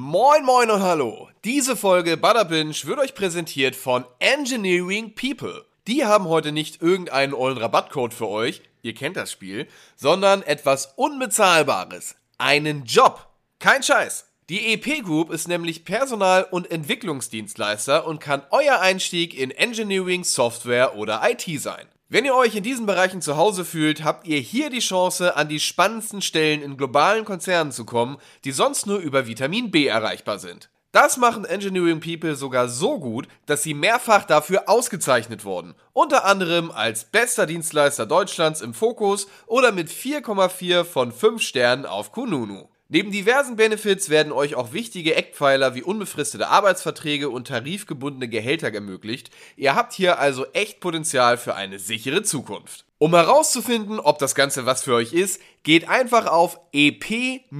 Moin moin und hallo. Diese Folge Butterbinge wird euch präsentiert von Engineering People. Die haben heute nicht irgendeinen ollen Rabattcode für euch, ihr kennt das Spiel, sondern etwas Unbezahlbares. Einen Job. Kein Scheiß. Die EP Group ist nämlich Personal- und Entwicklungsdienstleister und kann euer Einstieg in Engineering, Software oder IT sein. Wenn ihr euch in diesen Bereichen zu Hause fühlt, habt ihr hier die Chance, an die spannendsten Stellen in globalen Konzernen zu kommen, die sonst nur über Vitamin B erreichbar sind. Das machen Engineering People sogar so gut, dass sie mehrfach dafür ausgezeichnet wurden. Unter anderem als bester Dienstleister Deutschlands im Fokus oder mit 4,4 von 5 Sternen auf Kununu. Neben diversen Benefits werden euch auch wichtige Eckpfeiler wie unbefristete Arbeitsverträge und tarifgebundene Gehälter ermöglicht. Ihr habt hier also echt Potenzial für eine sichere Zukunft. Um herauszufinden, ob das Ganze was für euch ist, geht einfach auf ep-group.de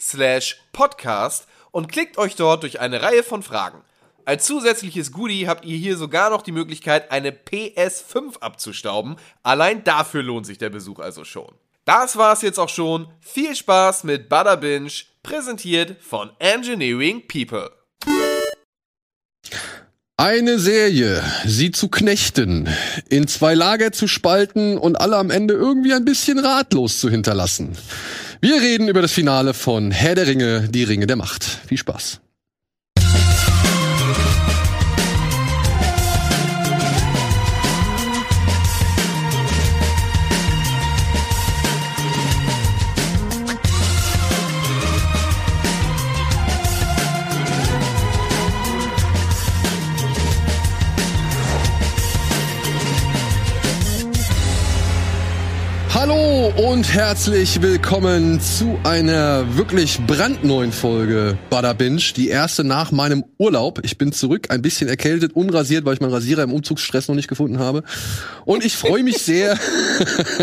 slash podcast und klickt euch dort durch eine Reihe von Fragen. Als zusätzliches Goodie habt ihr hier sogar noch die Möglichkeit, eine PS5 abzustauben. Allein dafür lohnt sich der Besuch also schon. Das war's jetzt auch schon. Viel Spaß mit Butterbinge, präsentiert von Engineering People. Eine Serie, sie zu knechten, in zwei Lager zu spalten und alle am Ende irgendwie ein bisschen ratlos zu hinterlassen. Wir reden über das Finale von Herr der Ringe, die Ringe der Macht. Viel Spaß. Hallo und herzlich willkommen zu einer wirklich brandneuen Folge Butter Binge, die erste nach meinem Urlaub. Ich bin zurück, ein bisschen erkältet, unrasiert, weil ich meinen Rasierer im Umzugsstress noch nicht gefunden habe. Und ich freue mich sehr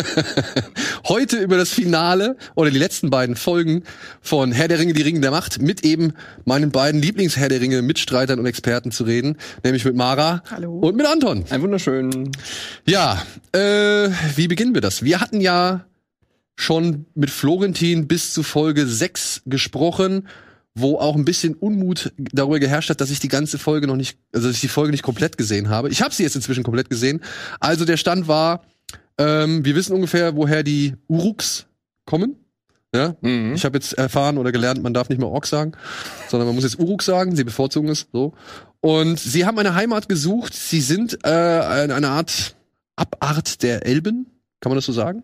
heute über das Finale oder die letzten beiden Folgen von Herr der Ringe, die Ringe der Macht mit eben meinen beiden Lieblings-Herr der Ringe Mitstreitern und Experten zu reden, nämlich mit Mara Hallo. und mit Anton. Ein wunderschön. Ja, äh, wie beginnen wir das? Wir hatten ja schon mit Florentin bis zu Folge 6 gesprochen, wo auch ein bisschen Unmut darüber geherrscht hat, dass ich die ganze Folge noch nicht, also dass ich die Folge nicht komplett gesehen habe. Ich habe sie jetzt inzwischen komplett gesehen. Also der Stand war, ähm, wir wissen ungefähr, woher die Uruks kommen. Ja, Mhm. ich habe jetzt erfahren oder gelernt, man darf nicht mehr Ork sagen, sondern man muss jetzt Uruk sagen. Sie bevorzugen es so. Und sie haben eine Heimat gesucht. Sie sind äh, eine Art Abart der Elben, kann man das so sagen?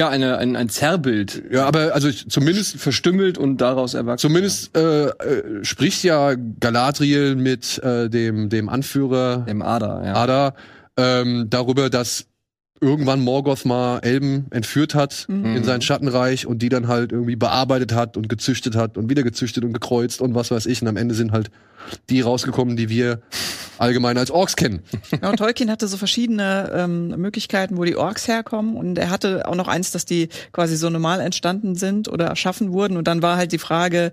Ja, eine, ein, ein Zerrbild. Ja, aber also zumindest Verstümmelt und daraus erwachsen. zumindest äh, äh, spricht ja Galadriel mit äh, dem dem Anführer Im Ader, ja. Ada ähm, darüber, dass irgendwann Morgoth mal Elben entführt hat Mhm. in sein Schattenreich und die dann halt irgendwie bearbeitet hat und gezüchtet hat und wieder gezüchtet und gekreuzt und was weiß ich. Und am Ende sind halt die rausgekommen, die wir allgemein als Orks kennen. Ja, und Tolkien hatte so verschiedene ähm, Möglichkeiten, wo die Orks herkommen. Und er hatte auch noch eins, dass die quasi so normal entstanden sind oder erschaffen wurden. Und dann war halt die Frage,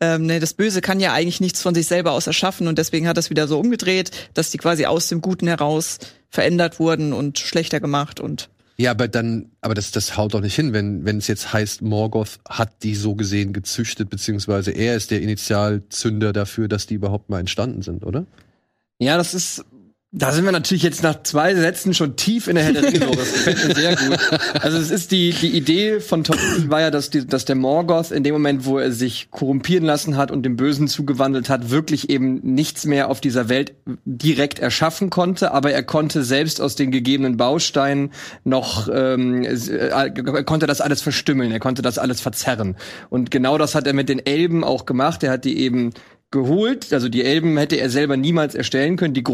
ähm, nee, das Böse kann ja eigentlich nichts von sich selber aus erschaffen. Und deswegen hat er es wieder so umgedreht, dass die quasi aus dem Guten heraus verändert wurden und schlechter gemacht. Und Ja, aber dann, aber das, das haut doch nicht hin, wenn, wenn es jetzt heißt, Morgoth hat die so gesehen gezüchtet, beziehungsweise er ist der Initialzünder dafür, dass die überhaupt mal entstanden sind, oder? Ja, das ist. Da sind wir natürlich jetzt nach zwei Sätzen schon tief in der Herr der Ringe. Das gefällt mir sehr gut. Also es ist die, die Idee von Tolkien war ja, dass, die, dass der Morgoth in dem Moment, wo er sich korrumpieren lassen hat und dem Bösen zugewandelt hat, wirklich eben nichts mehr auf dieser Welt direkt erschaffen konnte, aber er konnte selbst aus den gegebenen Bausteinen noch, ähm, äh, er konnte das alles verstümmeln, er konnte das alles verzerren. Und genau das hat er mit den Elben auch gemacht. Er hat die eben geholt. Also die Elben hätte er selber niemals erstellen können. Die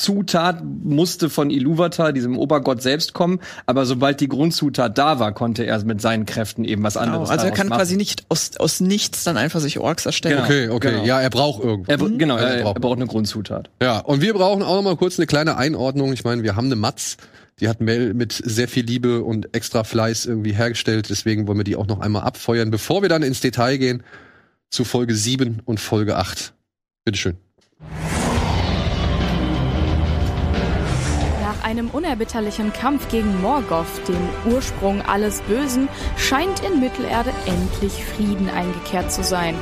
Grundzutat musste von Iluvatar, diesem Obergott selbst kommen. Aber sobald die Grundzutat da war, konnte er mit seinen Kräften eben was genau, anderes also er kann machen. quasi nicht aus, aus nichts dann einfach sich Orks erstellen. Genau. Okay, okay. genau. Ja, er braucht irgendwas. Er, br- genau, Also er, er braucht- braucht eine Grundzutat. Ja, und wir brauchen auch noch mal kurz eine kleine Einordnung. Ich meine, wir haben eine Matz, die hat Mel mit sehr viel Liebe und extra Fleiß irgendwie hergestellt. Deswegen wollen wir die auch noch einmal abfeuern, bevor wir dann ins Detail gehen zu Folge 7 und Folge 8. Bitteschön. Einem unerbitterlichen Kampf gegen Morgoth, dem Ursprung alles Bösen, scheint in Mittelerde endlich Frieden eingekehrt zu sein.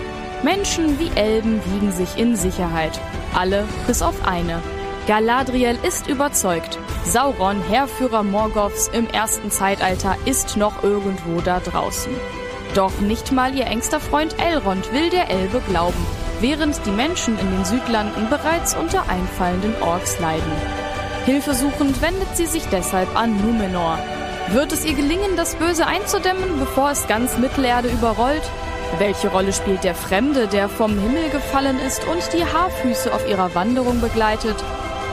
Menschen wie Elben wiegen sich in Sicherheit. Alle bis auf eine. Galadriel ist überzeugt. Sauron, Heerführer Morgoths im ersten Zeitalter, ist noch irgendwo da draußen. Doch nicht mal ihr engster Freund Elrond will der Elbe glauben, während die Menschen in den Südlanden bereits unter einfallenden Orks leiden. Hilfesuchend wendet sie sich deshalb an Numenor. Wird es ihr gelingen, das Böse einzudämmen, bevor es ganz Mittelerde überrollt? Welche Rolle spielt der Fremde, der vom Himmel gefallen ist und die Haarfüße auf ihrer Wanderung begleitet?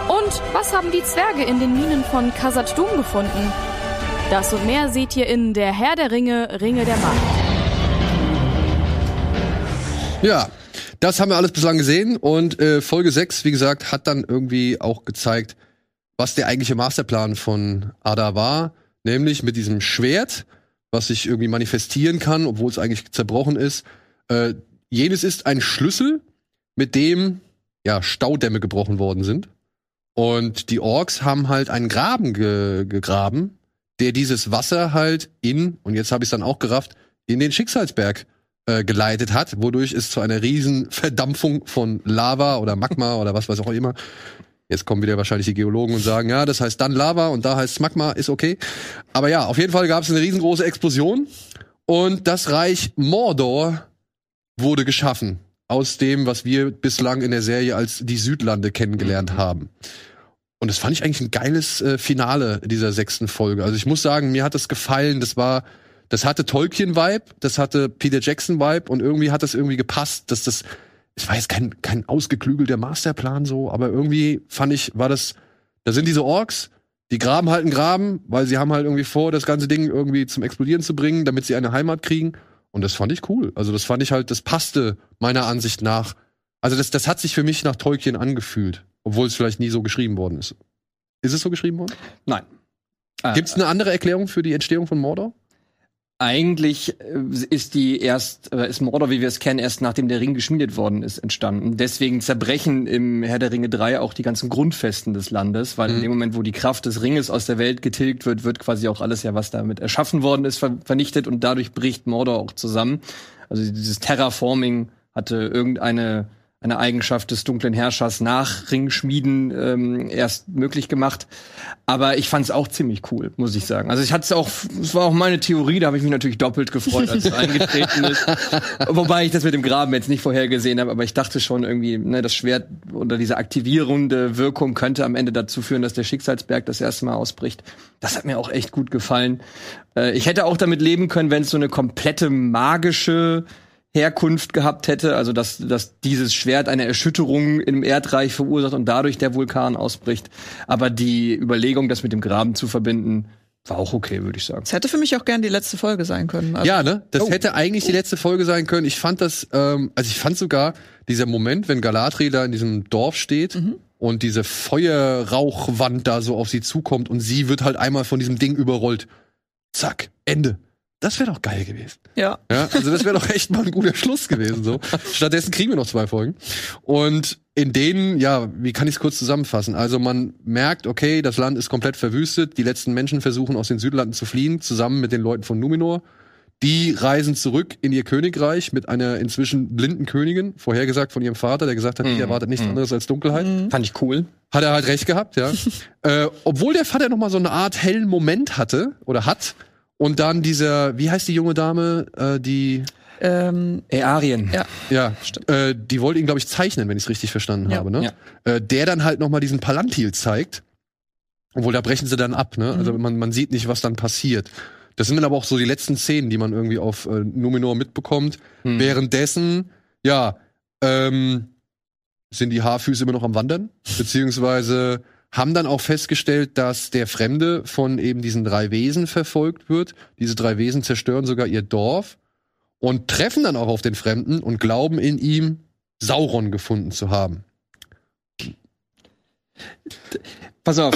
Und was haben die Zwerge in den Minen von Khazad Dum gefunden? Das und mehr seht ihr in Der Herr der Ringe, Ringe der Macht. Ja, das haben wir alles bislang gesehen und äh, Folge 6, wie gesagt, hat dann irgendwie auch gezeigt, was der eigentliche Masterplan von Ada war, nämlich mit diesem Schwert, was sich irgendwie manifestieren kann, obwohl es eigentlich zerbrochen ist. Äh, jenes ist ein Schlüssel, mit dem ja Staudämme gebrochen worden sind. Und die Orks haben halt einen Graben ge gegraben, der dieses Wasser halt in, und jetzt habe ich es dann auch gerafft, in den Schicksalsberg äh, geleitet hat, wodurch es zu einer riesen Verdampfung von Lava oder Magma oder was weiß auch immer. Jetzt kommen wieder wahrscheinlich die Geologen und sagen, ja, das heißt dann Lava und da heißt Magma, ist okay. Aber ja, auf jeden Fall gab es eine riesengroße Explosion und das Reich Mordor wurde geschaffen aus dem, was wir bislang in der Serie als die Südlande kennengelernt Mhm. haben. Und das fand ich eigentlich ein geiles äh, Finale dieser sechsten Folge. Also ich muss sagen, mir hat das gefallen. Das war, das hatte Tolkien-Vibe, das hatte Peter Jackson-Vibe und irgendwie hat das irgendwie gepasst, dass das, ich weiß, kein, kein ausgeklügelter Masterplan so, aber irgendwie fand ich, war das, da sind diese Orks, die graben halt einen Graben, weil sie haben halt irgendwie vor, das ganze Ding irgendwie zum Explodieren zu bringen, damit sie eine Heimat kriegen. Und das fand ich cool. Also das fand ich halt, das passte meiner Ansicht nach. Also das, das hat sich für mich nach Tolkien angefühlt, obwohl es vielleicht nie so geschrieben worden ist. Ist es so geschrieben worden? Nein. Äh, Gibt es eine andere Erklärung für die Entstehung von Mordor? Eigentlich äh, ist die erst, äh, ist Mordor, wie wir es kennen, erst nachdem der Ring geschmiedet worden ist, entstanden. Deswegen zerbrechen im Herr der Ringe 3 auch die ganzen Grundfesten des Landes, weil Mhm. in dem Moment, wo die Kraft des Ringes aus der Welt getilgt wird, wird quasi auch alles ja, was damit erschaffen worden ist, ver vernichtet und dadurch bricht Mordor auch zusammen. Also dieses Terraforming hatte irgendeine eine Eigenschaft des dunklen Herrschers nach Ringschmieden ähm, erst möglich gemacht. Aber ich fand es auch ziemlich cool, muss ich sagen. Also ich hatte es auch, es war auch meine Theorie, da habe ich mich natürlich doppelt gefreut, als es eingetreten ist. Wobei ich das mit dem Graben jetzt nicht vorhergesehen habe, aber ich dachte schon irgendwie, ne, das Schwert oder diese aktivierende Wirkung könnte am Ende dazu führen, dass der Schicksalsberg das erste Mal ausbricht. Das hat mir auch echt gut gefallen. Äh, ich hätte auch damit leben können, wenn es so eine komplette magische Herkunft gehabt hätte, also dass, dass dieses Schwert eine Erschütterung im Erdreich verursacht und dadurch der Vulkan ausbricht. Aber die Überlegung, das mit dem Graben zu verbinden, war auch okay, würde ich sagen. Es hätte für mich auch gern die letzte Folge sein können. Also, Ja, ne? Das Oh. hätte eigentlich die letzte Folge sein können. Ich fand das, ähm, also ich fand sogar dieser Moment, wenn Galadriel da in diesem Dorf steht und diese Feuerrauchwand da so auf sie zukommt und sie wird halt einmal von diesem Ding überrollt. Zack, Ende. Das wäre doch geil gewesen. ja. Ja, also das wäre doch echt mal ein guter Schluss gewesen. So. Stattdessen kriegen wir noch zwei Folgen. Und in denen, ja, wie kann ich es kurz zusammenfassen? Also man merkt, okay, das Land ist komplett verwüstet. Die letzten Menschen versuchen aus den Südlanden zu fliehen, zusammen mit den Leuten von Numenor. Die reisen zurück in ihr Königreich mit einer inzwischen blinden Königin, vorhergesagt von ihrem Vater, der gesagt hat, die erwartet nichts anderes als Dunkelheit. Fand ich cool. Hat er halt recht gehabt, ja. äh, obwohl der Vater noch mal so eine Art hellen Moment hatte oder hat und dann dieser, wie heißt die junge Dame, äh, die Ähm, Earien. Ja. ja, äh, die wollte ihn glaube ich zeichnen, wenn ich es richtig verstanden Ja. habe, ne? Ja. Äh, der dann halt noch mal diesen Palantir zeigt. Obwohl da brechen sie dann ab, ne? Also man, man sieht nicht, was dann passiert. Das sind dann aber auch so die letzten Szenen, die man irgendwie auf äh, Numenor mitbekommt. Hm. Währenddessen, ja, ähm, sind die Haarfüße immer noch am Wandern, beziehungsweise haben dann auch festgestellt, dass der Fremde von eben diesen drei Wesen verfolgt wird. Diese drei Wesen zerstören sogar ihr Dorf und treffen dann auch auf den Fremden und glauben in ihm Sauron gefunden zu haben. Pass auf,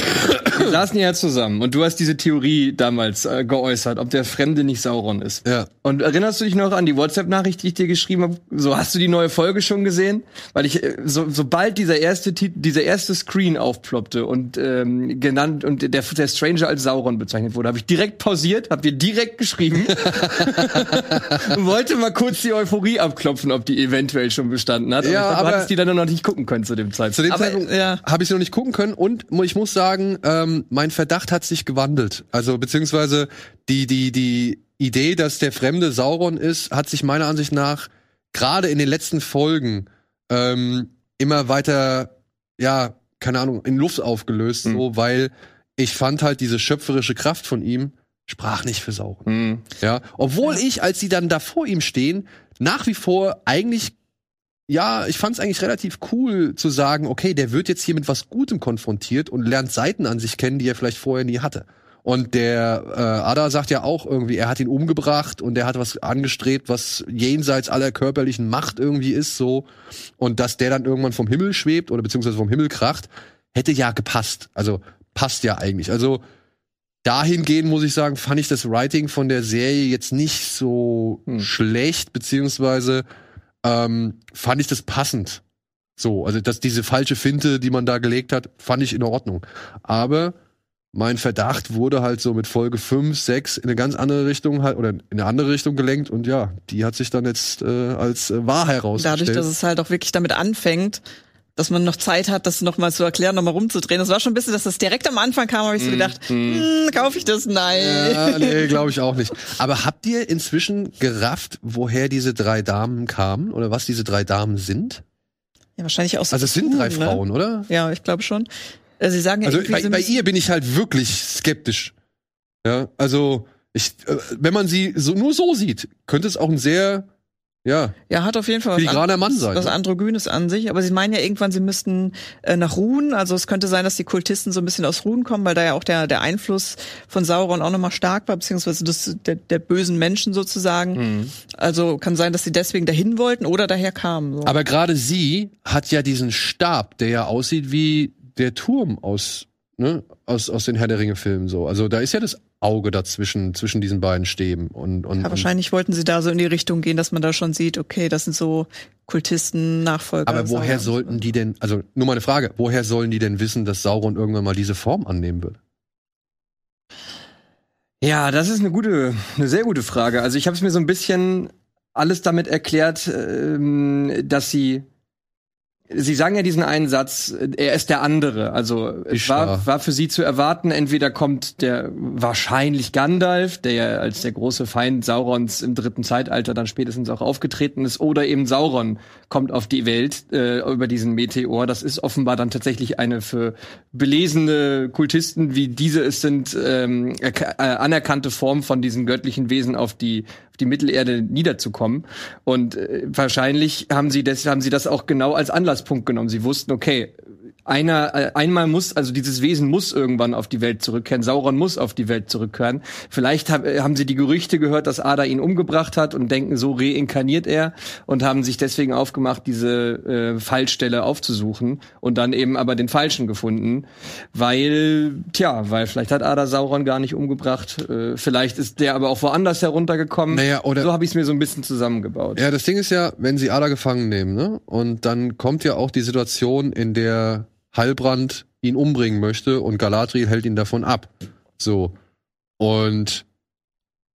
wir saßen ja zusammen und du hast diese Theorie damals äh, geäußert, ob der Fremde nicht Sauron ist. Ja. Und erinnerst du dich noch an die WhatsApp-Nachricht, die ich dir geschrieben habe? So, hast du die neue Folge schon gesehen? Weil ich, äh, so, sobald dieser erste Tit dieser erste Screen aufploppte und ähm, genannt und der, der Stranger als Sauron bezeichnet wurde, habe ich direkt pausiert, habe dir direkt geschrieben und wollte mal kurz die Euphorie abklopfen, ob die eventuell schon bestanden hat. Ja, ich glaub, du aber- hattest die dann noch nicht gucken können zu dem Zeitpunkt. Zu dem Aber, Zeitpunkt ja. habe ich noch nicht gucken können und ich muss sagen, ähm, mein Verdacht hat sich gewandelt. Also beziehungsweise die die die Idee, dass der Fremde Sauron ist, hat sich meiner Ansicht nach gerade in den letzten Folgen ähm, immer weiter, ja, keine Ahnung, in Luft aufgelöst, Hm. so, weil ich fand halt diese schöpferische Kraft von ihm sprach nicht für Sauron. Hm. Ja, obwohl ich, als sie dann da vor ihm stehen, nach wie vor eigentlich, ja, ich fand es eigentlich relativ cool zu sagen, okay, der wird jetzt hier mit was Gutem konfrontiert und lernt Seiten an sich kennen, die er vielleicht vorher nie hatte. Und der äh, Ada sagt ja auch irgendwie, er hat ihn umgebracht und er hat was angestrebt, was jenseits aller körperlichen Macht irgendwie ist, so. Und dass der dann irgendwann vom Himmel schwebt oder beziehungsweise vom Himmel kracht, hätte ja gepasst. Also passt ja eigentlich. Also dahingehend muss ich sagen, fand ich das Writing von der Serie jetzt nicht so Hm. schlecht, beziehungsweise ähm, fand ich das passend. So, also dass diese falsche Finte, die man da gelegt hat, fand ich in Ordnung. Aber mein Verdacht wurde halt so mit Folge 5, 6 in eine ganz andere Richtung halt oder in eine andere Richtung gelenkt und ja, die hat sich dann jetzt äh, als äh, wahr herausgestellt. Dadurch, dass es halt auch wirklich damit anfängt, dass man noch Zeit hat, das nochmal zu erklären, nochmal rumzudrehen. Das war schon ein bisschen, dass das direkt am Anfang kam, habe ich so gedacht, hm, kaufe ich das? Nein. Ja, nee, glaube ich auch nicht. Aber habt ihr inzwischen gerafft, woher diese drei Damen kamen oder was diese drei Damen sind? Ja, wahrscheinlich aus Also es sind drei ne? Frauen, oder? Ja, ich glaube schon. Äh, Sie sagen ja Also bei, bei ihr bin ich halt wirklich skeptisch. Ja, also ich, äh, wenn man sie so nur so sieht, könnte es auch ein sehr, ja, Ja, hat auf jeden Fall was, filigraner Mann sein. was ne? Androgynes an sich. Aber sie meinen ja irgendwann, sie müssten äh, nach Ruhen. Also es könnte sein, dass die Kultisten so ein bisschen aus Ruhen kommen, weil da ja auch der, der Einfluss von Sauron auch nochmal stark war, beziehungsweise das, der, der bösen Menschen sozusagen. Mhm. Also kann sein, dass sie deswegen dahin wollten oder daher kamen. So. Aber gerade sie hat ja diesen Stab, der ja aussieht wie der Turm aus, ne, aus, aus den Herr der Ringe-Filmen so. Also da ist ja das Auge dazwischen, zwischen diesen beiden Stäben. Und, und, ja, und wahrscheinlich wollten sie da so in die Richtung gehen, dass man da schon sieht, okay, das sind so Kultisten, Nachfolger. aber woher Saurons. sollten die denn, also nur mal eine Frage, woher sollen die denn wissen, dass Sauron irgendwann mal diese Form annehmen wird? Ja, das ist eine gute, eine sehr gute Frage. Also ich habe es mir so ein bisschen alles damit erklärt, ähm, dass sie Sie sagen ja diesen einen Satz, er ist der andere. Also es war, war für sie zu erwarten, entweder kommt der wahrscheinlich Gandalf, der ja als der große Feind Saurons im dritten Zeitalter dann spätestens auch aufgetreten ist, oder eben Sauron kommt auf die Welt äh, über diesen Meteor. Das ist offenbar dann tatsächlich eine für belesene Kultisten, wie diese es sind, ähm, äh, anerkannte Form von diesen göttlichen Wesen auf die die Mittelerde niederzukommen. Und äh, wahrscheinlich haben sie das haben sie das auch genau als Anlasspunkt genommen. Sie wussten, okay, einer, äh, einmal muss, also dieses Wesen muss irgendwann auf die Welt zurückkehren. Sauron muss auf die Welt zurückkehren. Vielleicht hab, äh, haben sie die Gerüchte gehört, dass Ada ihn umgebracht hat und denken, so reinkarniert er und haben sich deswegen aufgemacht, diese äh, Fallstelle aufzusuchen und dann eben aber den Falschen gefunden, weil, tja, weil vielleicht hat Ada Sauron gar nicht umgebracht. Äh, vielleicht ist der aber auch woanders heruntergekommen. Naja, oder- so habe ich es mir so ein bisschen zusammengebaut. Ja, das Ding ist ja, wenn sie Ada gefangen nehmen, ne? Und dann kommt ja auch die Situation, in der Heilbrand ihn umbringen möchte und Galadriel hält ihn davon ab. So. Und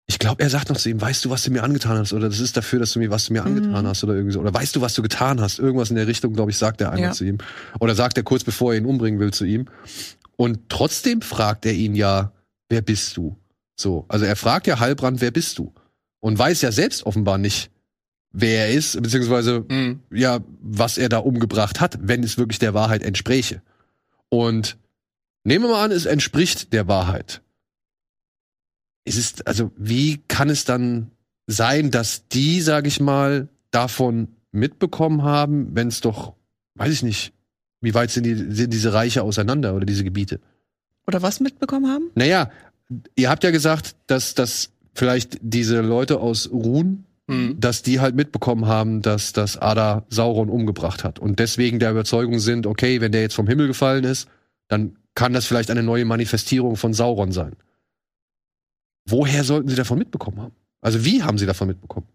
ich glaube, er sagt noch zu ihm, weißt du, was du mir angetan hast? Oder das ist dafür, dass du mir, was du mir angetan Mhm. hast oder irgendwie so. Oder weißt du, was du getan hast? Irgendwas in der Richtung, glaube ich, sagt er einmal Ja. zu ihm. Oder sagt er kurz bevor er ihn umbringen will zu ihm. Und trotzdem fragt er ihn ja, wer bist du? So. Also er fragt ja Heilbrand, wer bist du? Und weiß ja selbst offenbar nicht, wer er ist, beziehungsweise Mhm. ja, was er da umgebracht hat, wenn es wirklich der Wahrheit entspräche. Und nehmen wir mal an, es entspricht der Wahrheit. Es ist, also, wie kann es dann sein, dass die, sag ich mal, davon mitbekommen haben, wenn es doch, weiß ich nicht, wie weit sind, die, sind diese Reiche auseinander oder diese Gebiete? Oder was mitbekommen haben? Naja, ihr habt ja gesagt, dass, dass vielleicht diese Leute aus Ruhn Mhm. dass die halt mitbekommen haben, dass das Ada Sauron umgebracht hat und deswegen der Überzeugung sind, okay, wenn der jetzt vom Himmel gefallen ist, dann kann das vielleicht eine neue Manifestierung von Sauron sein. Woher sollten sie davon mitbekommen haben? Also wie haben sie davon mitbekommen?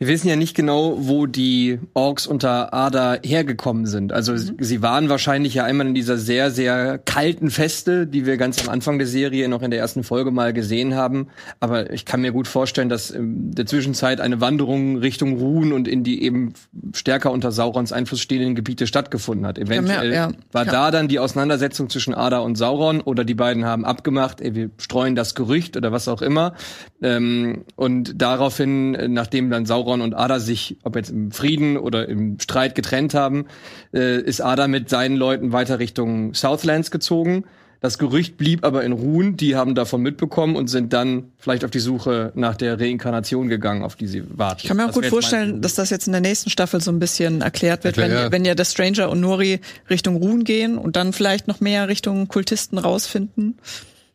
Wir wissen ja nicht genau, wo die Orks unter Ada hergekommen sind. Also Mhm. sie waren wahrscheinlich ja einmal in dieser sehr, sehr kalten Feste, die wir ganz am Anfang der Serie noch in der ersten Folge mal gesehen haben. Aber ich kann mir gut vorstellen, dass in der Zwischenzeit eine Wanderung Richtung Ruhen und in die eben stärker unter Saurons Einfluss stehenden Gebiete stattgefunden hat. Eventuell ja, war ja. da dann die Auseinandersetzung zwischen Ada und Sauron oder die beiden haben abgemacht, ey, wir streuen das Gerücht oder was auch immer. Ähm, und daraufhin, äh, nachdem dann Sauron und Ada sich, ob jetzt im Frieden oder im Streit getrennt haben, äh, ist Ada mit seinen Leuten weiter Richtung Southlands gezogen. Das Gerücht blieb aber in Ruhen, die haben davon mitbekommen und sind dann vielleicht auf die Suche nach der Reinkarnation gegangen, auf die sie warten. Ich kann mir auch Das gut vorstellen, dass das jetzt in der nächsten Staffel so ein bisschen erklärt wird, wenn, ja. wenn ja der Stranger und Nori Richtung Ruhen gehen und dann vielleicht noch mehr Richtung Kultisten rausfinden.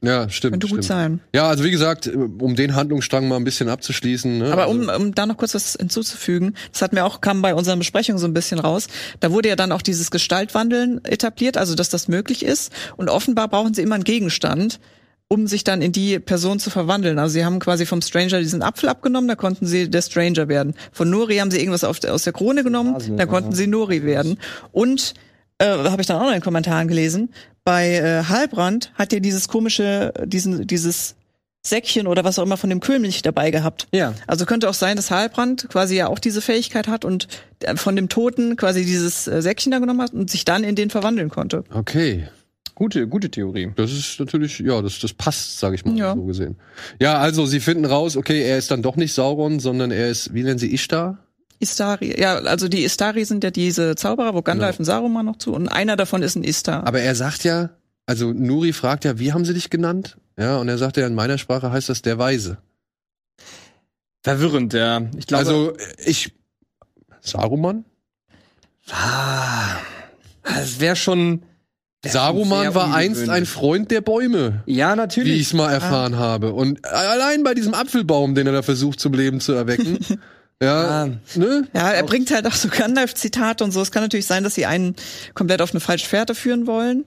Ja, stimmt. Könnte gut stimmt. sein. Ja, also wie gesagt, um den Handlungsstrang mal ein bisschen abzuschließen. Ne? Aber also, um, um da noch kurz was hinzuzufügen, das hatten wir auch, kam bei unseren Besprechungen so ein bisschen raus. Da wurde ja dann auch dieses Gestaltwandeln etabliert, also dass das möglich ist. Und offenbar brauchen sie immer einen Gegenstand, um sich dann in die Person zu verwandeln. Also sie haben quasi vom Stranger diesen Apfel abgenommen, da konnten sie der Stranger werden. Von Nori haben sie irgendwas auf, aus der Krone genommen, da konnten sie Nori werden. Und äh, habe ich dann auch noch in den Kommentaren gelesen, bei äh, Halbrand hat ja dieses komische, diesen, dieses Säckchen oder was auch immer von dem König dabei gehabt. Ja. Also könnte auch sein, dass Halbrand quasi ja auch diese Fähigkeit hat und äh, von dem Toten quasi dieses äh, Säckchen da genommen hat und sich dann in den verwandeln konnte. Okay. Gute, gute Theorie. Das ist natürlich, ja, das, das passt, sage ich mal, Ja. so gesehen. Ja, also sie finden raus, okay, er ist dann doch nicht Sauron, sondern er ist, wie nennen sie Ishtar? Istari. Ja, also die Istari sind ja diese Zauberer, wo Gandalf Genau. und Saruman noch zu und einer davon ist ein Istar. Aber er sagt ja, also Nuri fragt ja, wie haben sie dich genannt? Ja, und er sagt ja, in meiner Sprache heißt das der Weise. Verwirrend, ja. Ich glaube, also ich, Saruman? Ah, es wäre schon. Saruman war einst ein. Freund der Bäume. Ja, Wie natürlich. ich es mal erfahren habe. Und allein bei diesem Apfelbaum, den er da versucht zum Leben zu erwecken. ja, Ah. ne? ja, er bringt halt auch so Gandalf-Zitate und so. Es kann natürlich sein, dass sie einen komplett auf eine falsche Fährte führen wollen.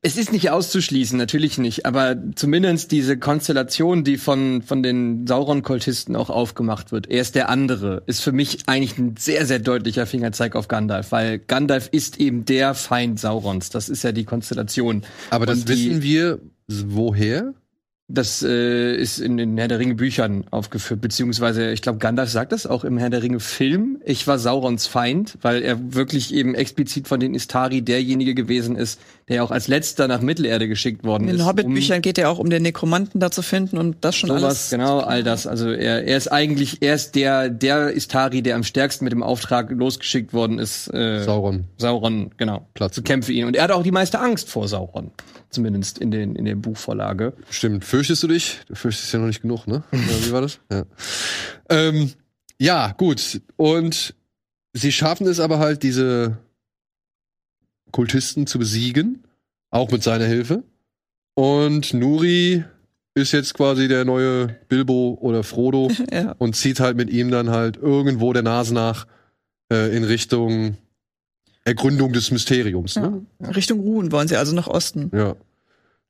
Es ist nicht auszuschließen, natürlich nicht. Aber zumindest diese Konstellation, die von, von den Sauron-Kultisten auch aufgemacht wird, er ist der andere, ist für mich eigentlich ein sehr, sehr deutlicher Fingerzeig auf Gandalf. Weil Gandalf ist eben der Feind Saurons. Das ist ja die Konstellation. Aber das Und die- wissen wir woher? Das äh, ist in den Herr der Ringe Büchern aufgeführt, beziehungsweise ich glaube, Gandalf sagt das auch im Herr der Ringe Film. Ich war Saurons Feind, weil er wirklich eben explizit von den Istari derjenige gewesen ist, der auch als letzter nach Mittelerde geschickt worden In ist. den um Hobbit-Büchern geht ja auch um den Nekromanten da zu finden und das schon Sowas, alles. genau, all das. Also er, er ist eigentlich, er ist der, der Istari, der am stärksten mit dem Auftrag losgeschickt worden ist, äh, Sauron. Sauron, genau, Platz. zu kämpfen ihn. Und er hat auch die meiste Angst vor Sauron. Zumindest in, den, in der Buchvorlage. Stimmt. Fürchtest du dich? Du fürchtest ja noch nicht genug, ne? Oder wie war das? Ja. Ähm, ja, gut. Und sie schaffen es aber halt, diese Kultisten zu besiegen. Auch mit seiner Hilfe. Und Nuri ist jetzt quasi der neue Bilbo oder Frodo Ja. und zieht halt mit ihm dann halt irgendwo der Nase nach äh, in Richtung Ergründung des Mysteriums. Ne? Richtung Ruhen wollen sie also nach Osten. Ja.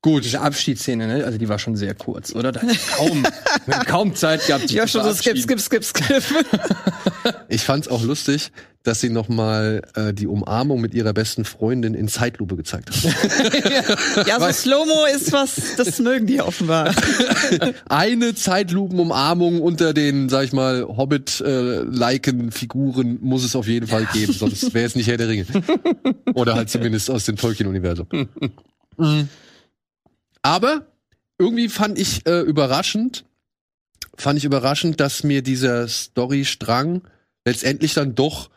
Gut. Diese Abschiedsszene, ne? Also die war schon sehr kurz, oder? Da kaum, kaum Zeit gehabt, sich Ja, schon so skip, skip, skip, skip. Ich fand's auch lustig, dass sie noch mal äh, die Umarmung mit ihrer besten Freundin in Zeitlupe gezeigt hat. ja, so Slow-Mo ist was, das mögen die offenbar. Eine Zeitlupenumarmung unter den, sag ich mal, Hobbit-liken Figuren muss es auf jeden Fall geben, sonst wäre es nicht Herr der Ringe. Oder halt zumindest aus dem Tolkien-Universum. Mhm. Aber irgendwie fand ich äh, überraschend, fand ich überraschend, dass mir dieser Storystrang letztendlich dann doch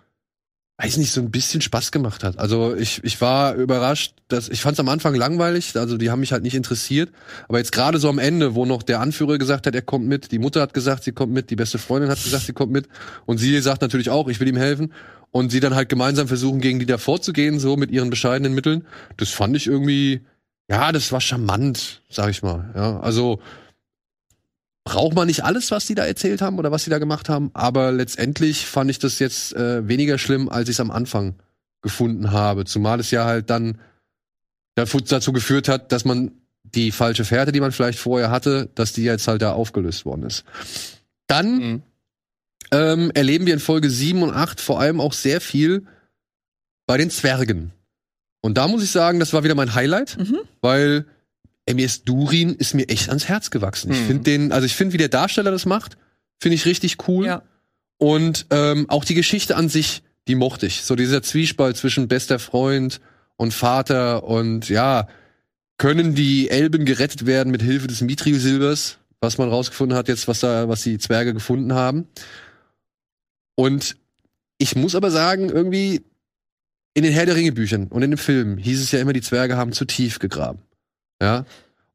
weiß nicht, so ein bisschen Spaß gemacht hat. Also ich, ich war überrascht, dass ich fand es am Anfang langweilig, also die haben mich halt nicht interessiert. Aber jetzt gerade so am Ende, wo noch der Anführer gesagt hat, er kommt mit, die Mutter hat gesagt, sie kommt mit, die beste Freundin hat gesagt, sie kommt mit und sie sagt natürlich auch, ich will ihm helfen und sie dann halt gemeinsam versuchen, gegen die da vorzugehen, so mit ihren bescheidenen Mitteln. Das fand ich irgendwie, ja, das war charmant, sag ich mal. Ja, also braucht man nicht alles, was die da erzählt haben oder was sie da gemacht haben, aber letztendlich fand ich das jetzt äh, weniger schlimm, als ich es am Anfang gefunden habe. Zumal es ja halt dann dazu, dazu geführt hat, dass man die falsche Fährte, die man vielleicht vorher hatte, dass die jetzt halt da aufgelöst worden ist. Dann Mhm. ähm, erleben wir in Folge 7 und 8 vor allem auch sehr viel bei den Zwergen. Und da muss ich sagen, das war wieder mein Highlight, Mhm. weil Emias Durin ist mir echt ans Herz gewachsen. Ich Mhm. finde den, also ich finde, wie der Darsteller das macht, finde ich richtig cool. Ja. Und ähm, auch die Geschichte an sich, die mochte ich. So dieser Zwiespalt zwischen bester Freund und Vater und ja, können die Elben gerettet werden mit Hilfe des Mithril-Silbers, was man rausgefunden hat jetzt, was da, was die Zwerge gefunden haben. Und ich muss aber sagen, irgendwie in den Herr der Ringe Büchern und in den Filmen hieß es ja immer, die Zwerge haben zu tief gegraben. Ja.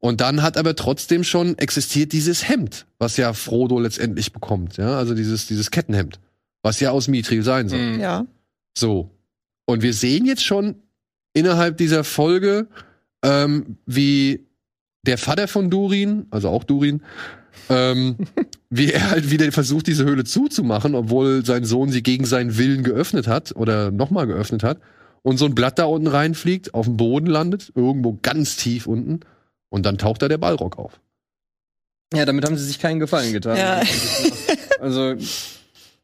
Und dann hat aber trotzdem schon existiert dieses Hemd, was ja Frodo letztendlich bekommt, ja, also dieses, dieses Kettenhemd, was ja aus Mithril sein soll. Mhm. Ja. So. Und wir sehen jetzt schon innerhalb dieser Folge, ähm, wie der Vater von Durin, also auch Durin, ähm, wie er halt wieder versucht, diese Höhle zuzumachen, obwohl sein Sohn sie gegen seinen Willen geöffnet hat oder nochmal geöffnet hat. Und so ein Blatt da unten reinfliegt, auf dem Boden landet, irgendwo ganz tief unten. Und dann taucht da der Ballrock auf. Ja, damit haben sie sich keinen Gefallen getan. Ja. Also,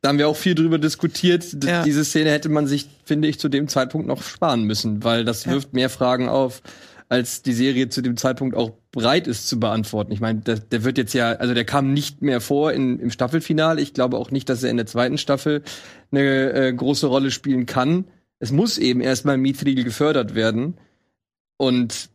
da haben wir auch viel drüber diskutiert. D- Ja. Diese Szene hätte man sich, finde ich, zu dem Zeitpunkt noch sparen müssen, weil das Ja. wirft mehr Fragen auf, als die Serie zu dem Zeitpunkt auch bereit ist zu beantworten. Ich meine, der, der wird jetzt ja, also der kam nicht mehr vor in, im Staffelfinale. Ich glaube auch nicht, dass er in der zweiten Staffel eine äh, große Rolle spielen kann. Es muss eben erstmal Mithril gefördert werden. Und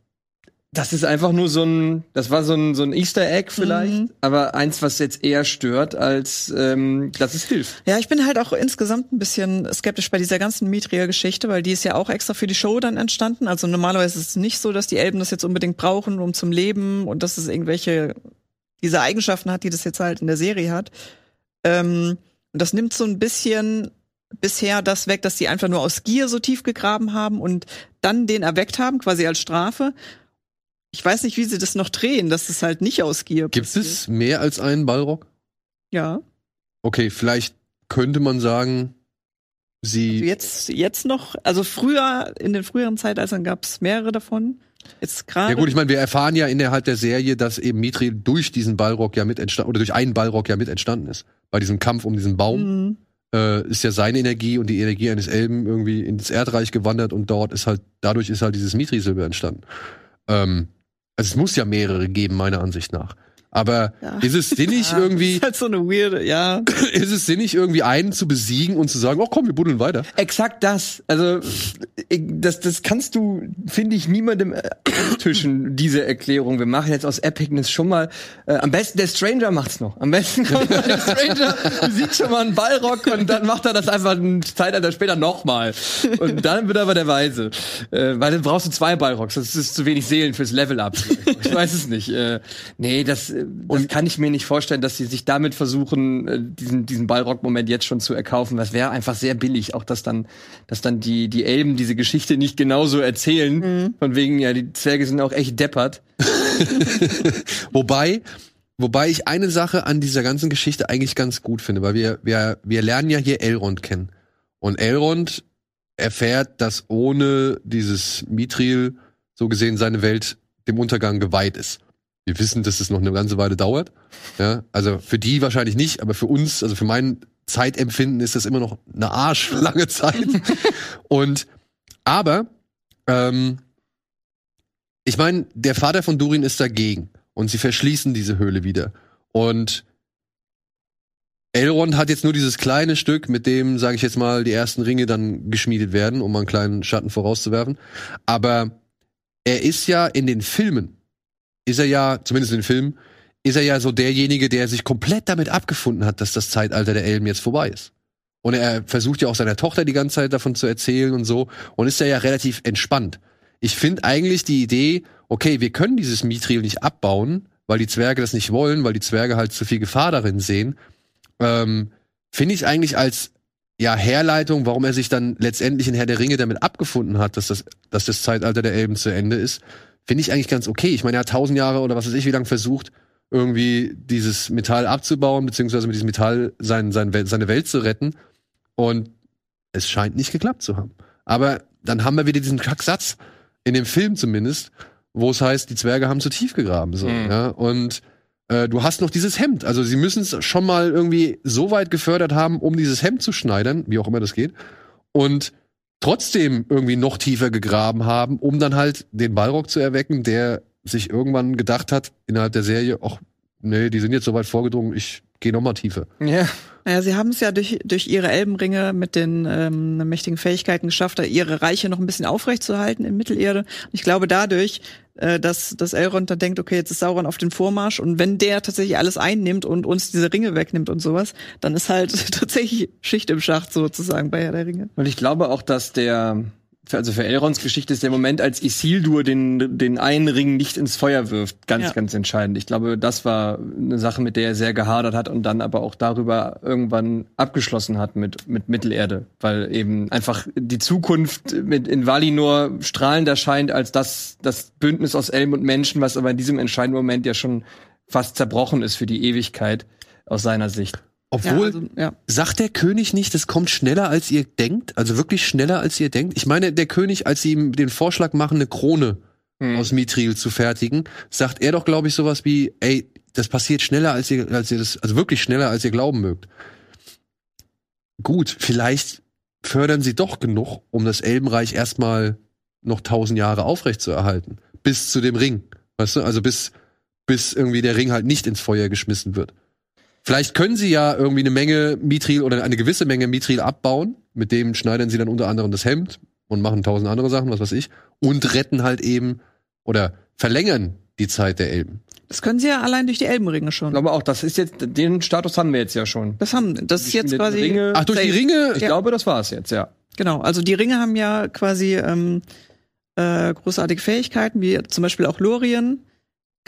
das ist einfach nur so ein, das war so ein, so ein Easter Egg vielleicht, Mhm. aber eins, was jetzt eher stört, als ähm, dass es hilft. Ja, ich bin halt auch insgesamt ein bisschen skeptisch bei dieser ganzen Mitria-Geschichte, weil die ist ja auch extra für die Show dann entstanden. Also normalerweise ist es nicht so, dass die Elben das jetzt unbedingt brauchen, um zum Leben und dass es irgendwelche diese Eigenschaften hat, die das jetzt halt in der Serie hat. Ähm, und das nimmt so ein bisschen bisher das weg, dass die einfach nur aus Gier so tief gegraben haben und dann den erweckt haben, quasi als Strafe. Ich weiß nicht, wie sie das noch drehen, dass es halt nicht aus Gier Gibt passiert. es mehr als einen Ballrock? Ja. Okay, vielleicht könnte man sagen, sie. Jetzt, jetzt noch, also früher, in den früheren Zeitaltern gab es mehrere davon. Jetzt gerade. Ja gut, ich meine, wir erfahren ja innerhalb der Serie, dass eben Mithril durch diesen Ballrock ja mit entstanden oder durch einen Ballrock ja mit entstanden ist. Bei diesem Kampf um diesen Baum Mhm. äh, ist ja seine Energie und die Energie eines Elben irgendwie ins Erdreich gewandert und dort ist halt dadurch ist halt dieses Mithril-Silber entstanden. Ähm, also es muss ja mehrere geben meiner Ansicht nach. Aber Ja. ist es sinnig Ja, irgendwie, Ist halt so eine weirde, ja. ist es sinnig irgendwie einen zu besiegen und zu sagen, oh komm, wir buddeln weiter. Exakt das. Also das, das kannst du, finde ich, niemandem äh, auftischen, diese Erklärung. Wir machen jetzt aus Epicness schon mal. Äh, am besten der Stranger macht's noch. Am besten kommt der Stranger, sieht schon mal einen Ballrock und dann macht er das einfach ein Zeitalter später nochmal. Und dann wird er aber der Weise. Äh, weil dann brauchst du zwei Ballrocks. Das ist zu wenig Seelen fürs Level-Up. Ich weiß es nicht. Äh, nee, das, das kann ich mir nicht vorstellen, dass sie sich damit versuchen, äh, diesen, diesen Ballrock-Moment jetzt schon zu erkaufen. Das wäre einfach sehr billig. Auch, dass dann, dass dann die, die Elben diese Geschichte nicht genauso erzählen. Von wegen, ja, die Zwerge sind auch echt deppert. Wobei, wobei ich eine Sache an dieser ganzen Geschichte eigentlich ganz gut finde, weil wir, wir, wir lernen ja hier Elrond kennen. Und Elrond erfährt, dass ohne dieses Mithril so gesehen seine Welt dem Untergang geweiht ist. Wir wissen, dass es noch eine ganze Weile dauert. Ja, also für die wahrscheinlich nicht, aber für uns, also für mein Zeitempfinden ist das immer noch eine arschlange Zeit. Und aber ähm, ich meine, der Vater von Durin ist dagegen und sie verschließen diese Höhle wieder. Und Elrond hat jetzt nur dieses kleine Stück, mit dem, sage ich jetzt mal, die ersten Ringe dann geschmiedet werden, um einen kleinen Schatten vorauszuwerfen. Aber er ist ja in den Filmen, ist er ja, zumindest in den Filmen, ist er ja so derjenige, der sich komplett damit abgefunden hat, dass das Zeitalter der Elben jetzt vorbei ist. Und er versucht ja auch seiner Tochter die ganze Zeit davon zu erzählen und so. Und ist ja ja relativ entspannt. Ich finde eigentlich die Idee, okay, wir können dieses Mithril nicht abbauen, weil die Zwerge das nicht wollen, weil die Zwerge halt zu viel Gefahr darin sehen. Ähm, finde ich eigentlich als ja, Herleitung, warum er sich dann letztendlich in Herr der Ringe damit abgefunden hat, dass das, dass das Zeitalter der Elben zu Ende ist, finde ich eigentlich ganz okay. Ich meine, er hat tausend Jahre oder was weiß ich, wie lange versucht, irgendwie dieses Metall abzubauen, beziehungsweise mit diesem Metall sein, sein, seine Welt zu retten. Und es scheint nicht geklappt zu haben. Aber dann haben wir wieder diesen Kacksatz. in dem Film zumindest, wo es heißt, die Zwerge haben zu tief gegraben. So, Mhm. ja? Und äh, du hast noch dieses Hemd. Also sie müssen es schon mal irgendwie so weit gefördert haben, um dieses Hemd zu schneidern, wie auch immer das geht. Und trotzdem irgendwie noch tiefer gegraben haben, um dann halt den Balrog zu erwecken, der sich irgendwann gedacht hat, innerhalb der Serie, ach, nee, die sind jetzt so weit vorgedrungen, ich gehe noch mal tiefer. Ja. Naja, sie haben es ja durch, durch ihre Elbenringe mit den ähm, mächtigen Fähigkeiten geschafft, da ihre Reiche noch ein bisschen aufrechtzuerhalten in Mittelerde. Und ich glaube dadurch, äh, dass, dass Elrond dann denkt, okay, jetzt ist Sauron auf den Vormarsch und wenn der tatsächlich alles einnimmt und uns diese Ringe wegnimmt und sowas, dann ist halt tatsächlich Schicht im Schacht sozusagen bei Herr der Ringe. Und ich glaube auch, dass der, also für Elrons Geschichte ist der Moment, als Isildur den, den einen Ring nicht ins Feuer wirft, ganz, Ja. ganz entscheidend. Ich glaube, das war eine Sache, mit der er sehr gehadert hat und dann aber auch darüber irgendwann abgeschlossen hat mit, mit Mittelerde. Weil eben einfach die Zukunft mit in Valinor strahlender scheint als das, das Bündnis aus Elben und Menschen, was aber in diesem entscheidenden Moment ja schon fast zerbrochen ist für die Ewigkeit aus seiner Sicht. Obwohl, Ja, also, ja. sagt der König nicht, es kommt schneller, als ihr denkt? Also wirklich schneller, als ihr denkt? Ich meine, der König, als sie ihm den Vorschlag machen, eine Krone Hm. aus Mithril zu fertigen, sagt er doch, glaube ich, sowas wie, ey, das passiert schneller, als ihr, als ihr das, also wirklich schneller, als ihr glauben mögt. Gut, vielleicht fördern sie doch genug, um das Elbenreich erstmal noch tausend Jahre aufrechtzuerhalten. Bis zu dem Ring. Weißt du? Also bis, bis irgendwie der Ring halt nicht ins Feuer geschmissen wird. Vielleicht können sie ja irgendwie eine Menge Mithril oder eine gewisse Menge Mithril abbauen. Mit dem schneidern sie dann unter anderem das Hemd und machen tausend andere Sachen, was weiß ich. Und retten halt eben oder verlängern die Zeit der Elben. Das können sie ja allein durch die Elbenringe Ich schon. glaube auch, das ist jetzt, den Status haben wir jetzt ja schon. Das haben, das ist jetzt Die quasi. Ringe- Ach, durch die. Ringe? Ich Ja. glaube, das war es jetzt, ja. Genau, also die Ringe haben ja quasi ähm, äh, großartige Fähigkeiten, wie zum Beispiel auch Lorien.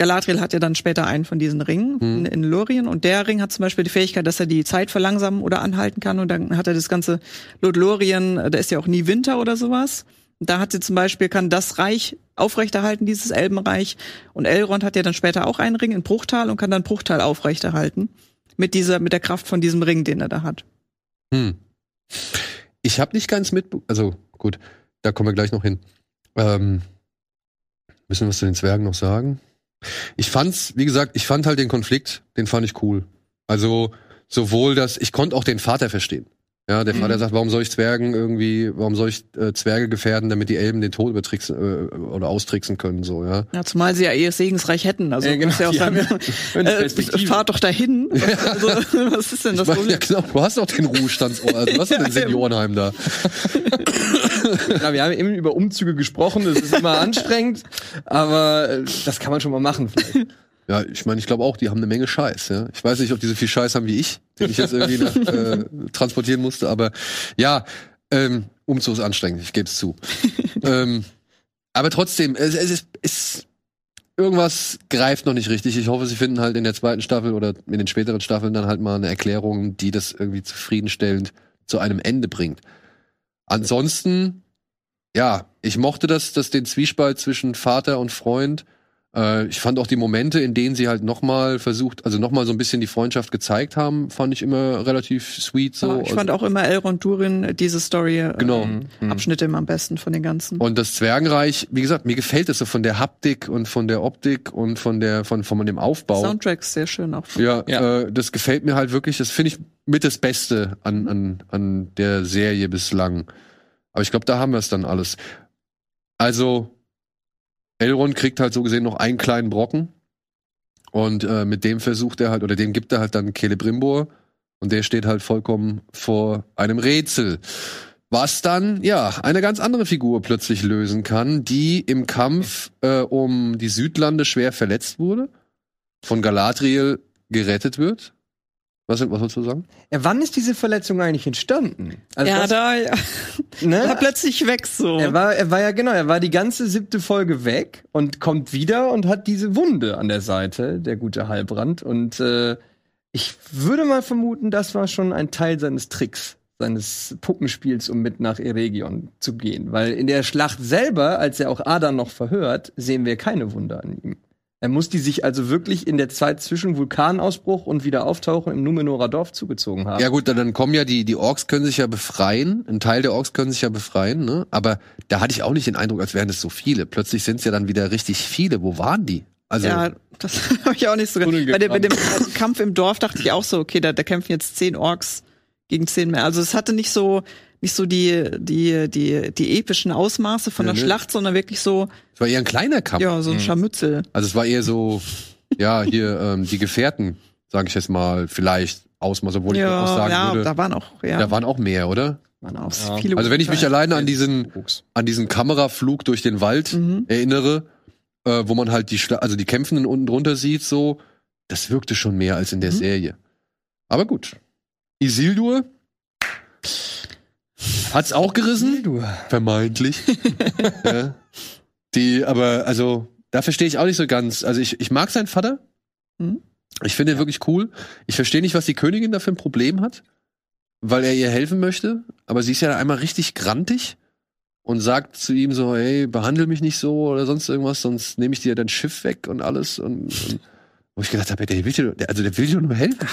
Galadriel hat ja dann später einen von diesen Ringen Hm. in, in Lorien und der Ring hat zum Beispiel die Fähigkeit, dass er die Zeit verlangsamen oder anhalten kann und dann hat er das ganze Lothlorien, da ist ja auch nie Winter oder sowas. Da hat sie zum Beispiel, kann das Reich aufrechterhalten, dieses Elbenreich. Und Elrond hat ja dann später auch einen Ring in Bruchtal und kann dann Bruchtal aufrechterhalten. Mit dieser, mit der Kraft von diesem Ring, den er da hat. Hm. Ich habe nicht ganz mit, also gut, da kommen wir gleich noch hin. Ähm, müssen wir was zu den Zwergen noch sagen? Ich fand's, wie gesagt, ich fand halt den Konflikt, den fand ich cool. Also sowohl das, ich konnte auch den Vater verstehen. Ja, der Vater sagt, warum soll ich Zwergen irgendwie, warum soll ich äh, Zwerge gefährden, damit die Elben den Tod übertricksen äh, oder austricksen können, so, ja. Ja, zumal sie ja eh das Segensreich hätten. Also Ja, genau, ja auch die sagen, ja äh, fahrt doch dahin. Also, was ist denn das Ich meine, ja, Problem? genau, du hast doch den Ruhestandsort, also du hast doch Ja, den Seniorenheim da. Ja, wir haben eben über Umzüge gesprochen, das ist immer anstrengend, aber äh, das kann man schon mal machen. Vielleicht. Ja, ich meine, ich glaube auch, die haben eine Menge Scheiß. Ja? Ich weiß nicht, ob die so viel Scheiß haben wie ich, den ich jetzt irgendwie nach, äh, transportieren musste, aber ja, ähm, Umzug ist anstrengend, ich gebe es zu. ähm, aber trotzdem, es, es ist, es, irgendwas greift noch nicht richtig. Ich hoffe, sie finden halt in der zweiten Staffel oder in den späteren Staffeln dann halt mal eine Erklärung, die das irgendwie zufriedenstellend zu einem Ende bringt. Ansonsten, ja, ich mochte das, das den Zwiespalt zwischen Vater und Freund. Äh, ich fand auch die Momente, in denen sie halt nochmal versucht, also nochmal so ein bisschen die Freundschaft gezeigt haben, fand ich immer relativ sweet so. Ja, ich fand auch immer Elrond Durin diese Story äh, Genau. Abschnitte immer am besten von den ganzen. Und das Zwergenreich, wie gesagt, mir gefällt es so von der Haptik und von der Optik und von der von von dem Aufbau. Soundtrack ist sehr schön auch. Ja, Ja. Äh, das gefällt mir halt wirklich. Das finde ich mit das Beste an, an, an der Serie bislang. Aber ich glaube, da haben wir es dann alles. Also, Elrond kriegt halt so gesehen noch einen kleinen Brocken. Und äh, mit dem versucht er halt, oder dem gibt er halt dann Celebrimbor. Und der steht halt vollkommen vor einem Rätsel. Was dann, ja, eine ganz andere Figur plötzlich lösen kann, die im Kampf äh, um die Südlande schwer verletzt wurde, von Galadriel gerettet wird. Was, was wolltest du sagen? Ja, wann ist diese Verletzung eigentlich entstanden? Also ja, das- da ja, ne? war plötzlich weg so. Er war, er war ja genau, er war die ganze siebte Folge weg und kommt wieder und hat diese Wunde an der Seite, der gute Halbrand. Und äh, ich würde mal vermuten, das war schon ein Teil seines Tricks, seines Puppenspiels, um mit nach Eregion zu gehen. Weil in der Schlacht selber, als er auch Ada noch verhört, sehen wir keine Wunde an ihm. Er muss die sich also wirklich in der Zeit zwischen Vulkanausbruch und wieder Auftauchen im Numenorer Dorf zugezogen haben. Ja gut, dann- dann kommen ja die, die Orks können sich ja befreien. Ein Teil der Orks können sich ja befreien, ne? Aber da hatte ich auch nicht den Eindruck, als wären es so viele. Plötzlich sind es ja dann wieder richtig viele. Wo waren die? Also, Ja, das habe ich auch nicht so ganz. Bei, dem- bei dem Kampf im Dorf dachte ich auch so, okay, da, da kämpfen jetzt zehn Orks gegen zehn mehr. Also es hatte nicht so nicht so die die die die epischen Ausmaße von Ja, der ne. Schlacht, sondern wirklich so es war eher ein kleiner Kampf. ja so ein Scharmützel. Also es war eher so, ja, hier ähm, die Gefährten, sage ich jetzt mal, vielleicht Ausmaß, obwohl ich auch Ja, sagen ja, würde, da waren auch ja, da waren auch mehr, oder? waren auch Ja. viele. Also wenn ich mich alleine an diesen an diesen Kameraflug durch den Wald Mhm. erinnere, äh, wo man halt die Schla also die Kämpfenden unten drunter sieht, so, das wirkte schon mehr als in der Mhm. Serie. Aber gut. Isildur hat's auch gerissen, Du. vermeintlich. ja. Die, aber also da verstehe ich auch nicht so ganz. Also ich, ich mag seinen Vater. Mhm. Ich finde ihn wirklich cool. Ich verstehe nicht, was die Königin da für ein Problem hat, weil er ihr helfen möchte. Aber sie ist ja einmal richtig grantig und sagt zu ihm so, hey, behandle mich nicht so oder sonst irgendwas, sonst nehme ich dir dein Schiff weg und alles. Und, und wo ich gedacht habe, der will dir, der, also der will dir nur helfen.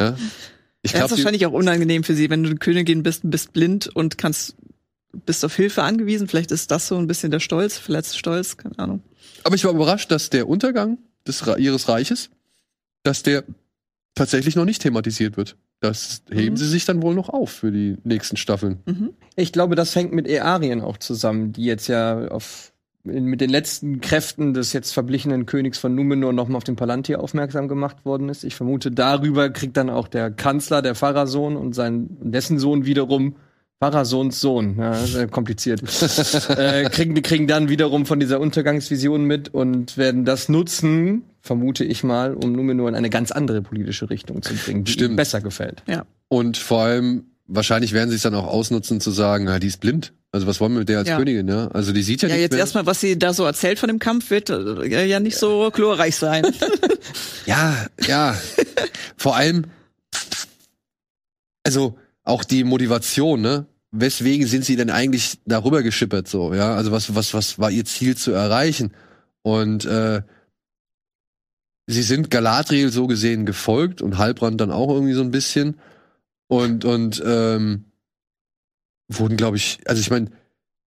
ja. Ich Ja, ist glaube, wahrscheinlich auch unangenehm für sie, wenn du eine Königin bist bist blind und kannst bist auf Hilfe angewiesen. Vielleicht ist das so ein bisschen der Stolz, verletzte Stolz, keine Ahnung. aber ich war überrascht, dass der Untergang des, ihres Reiches, dass der tatsächlich noch nicht thematisiert wird. Das heben Mhm. sie sich dann wohl noch auf für die nächsten Staffeln. Mhm. Ich glaube, das hängt mit Earien auch zusammen, die jetzt ja auf mit den letzten Kräften des jetzt verblichenen Königs von Numenor nochmal auf den Palantir aufmerksam gemacht worden ist. Ich vermute, darüber kriegt dann auch der Kanzler, der Pfarrersohn und sein dessen Sohn wiederum Pfarrersohns Sohn, ja, sehr kompliziert, äh, kriegen, kriegen dann wiederum von dieser Untergangsvision mit und werden das nutzen, vermute ich mal, um Numenor in eine ganz andere politische Richtung zu bringen, die Stimmt. ihm besser gefällt. Und vor allem, wahrscheinlich werden sie es dann auch ausnutzen, zu sagen, ja, die ist blind. Also was wollen wir mit der als Ja. Königin, ja? Also die sieht ja, Ja, nicht jetzt mehr. erstmal, was sie da so erzählt von dem Kampf, wird äh, ja nicht so glorreich sein. Ja, ja. Vor allem, also auch die Motivation, ne? Weswegen sind sie denn eigentlich darüber geschippert so, ja? Also was, was, was war ihr Ziel zu erreichen? Und äh, sie sind Galadriel so gesehen gefolgt und Halbrand dann auch irgendwie so ein bisschen. Und, und ähm, wurden, glaube ich, also ich meine,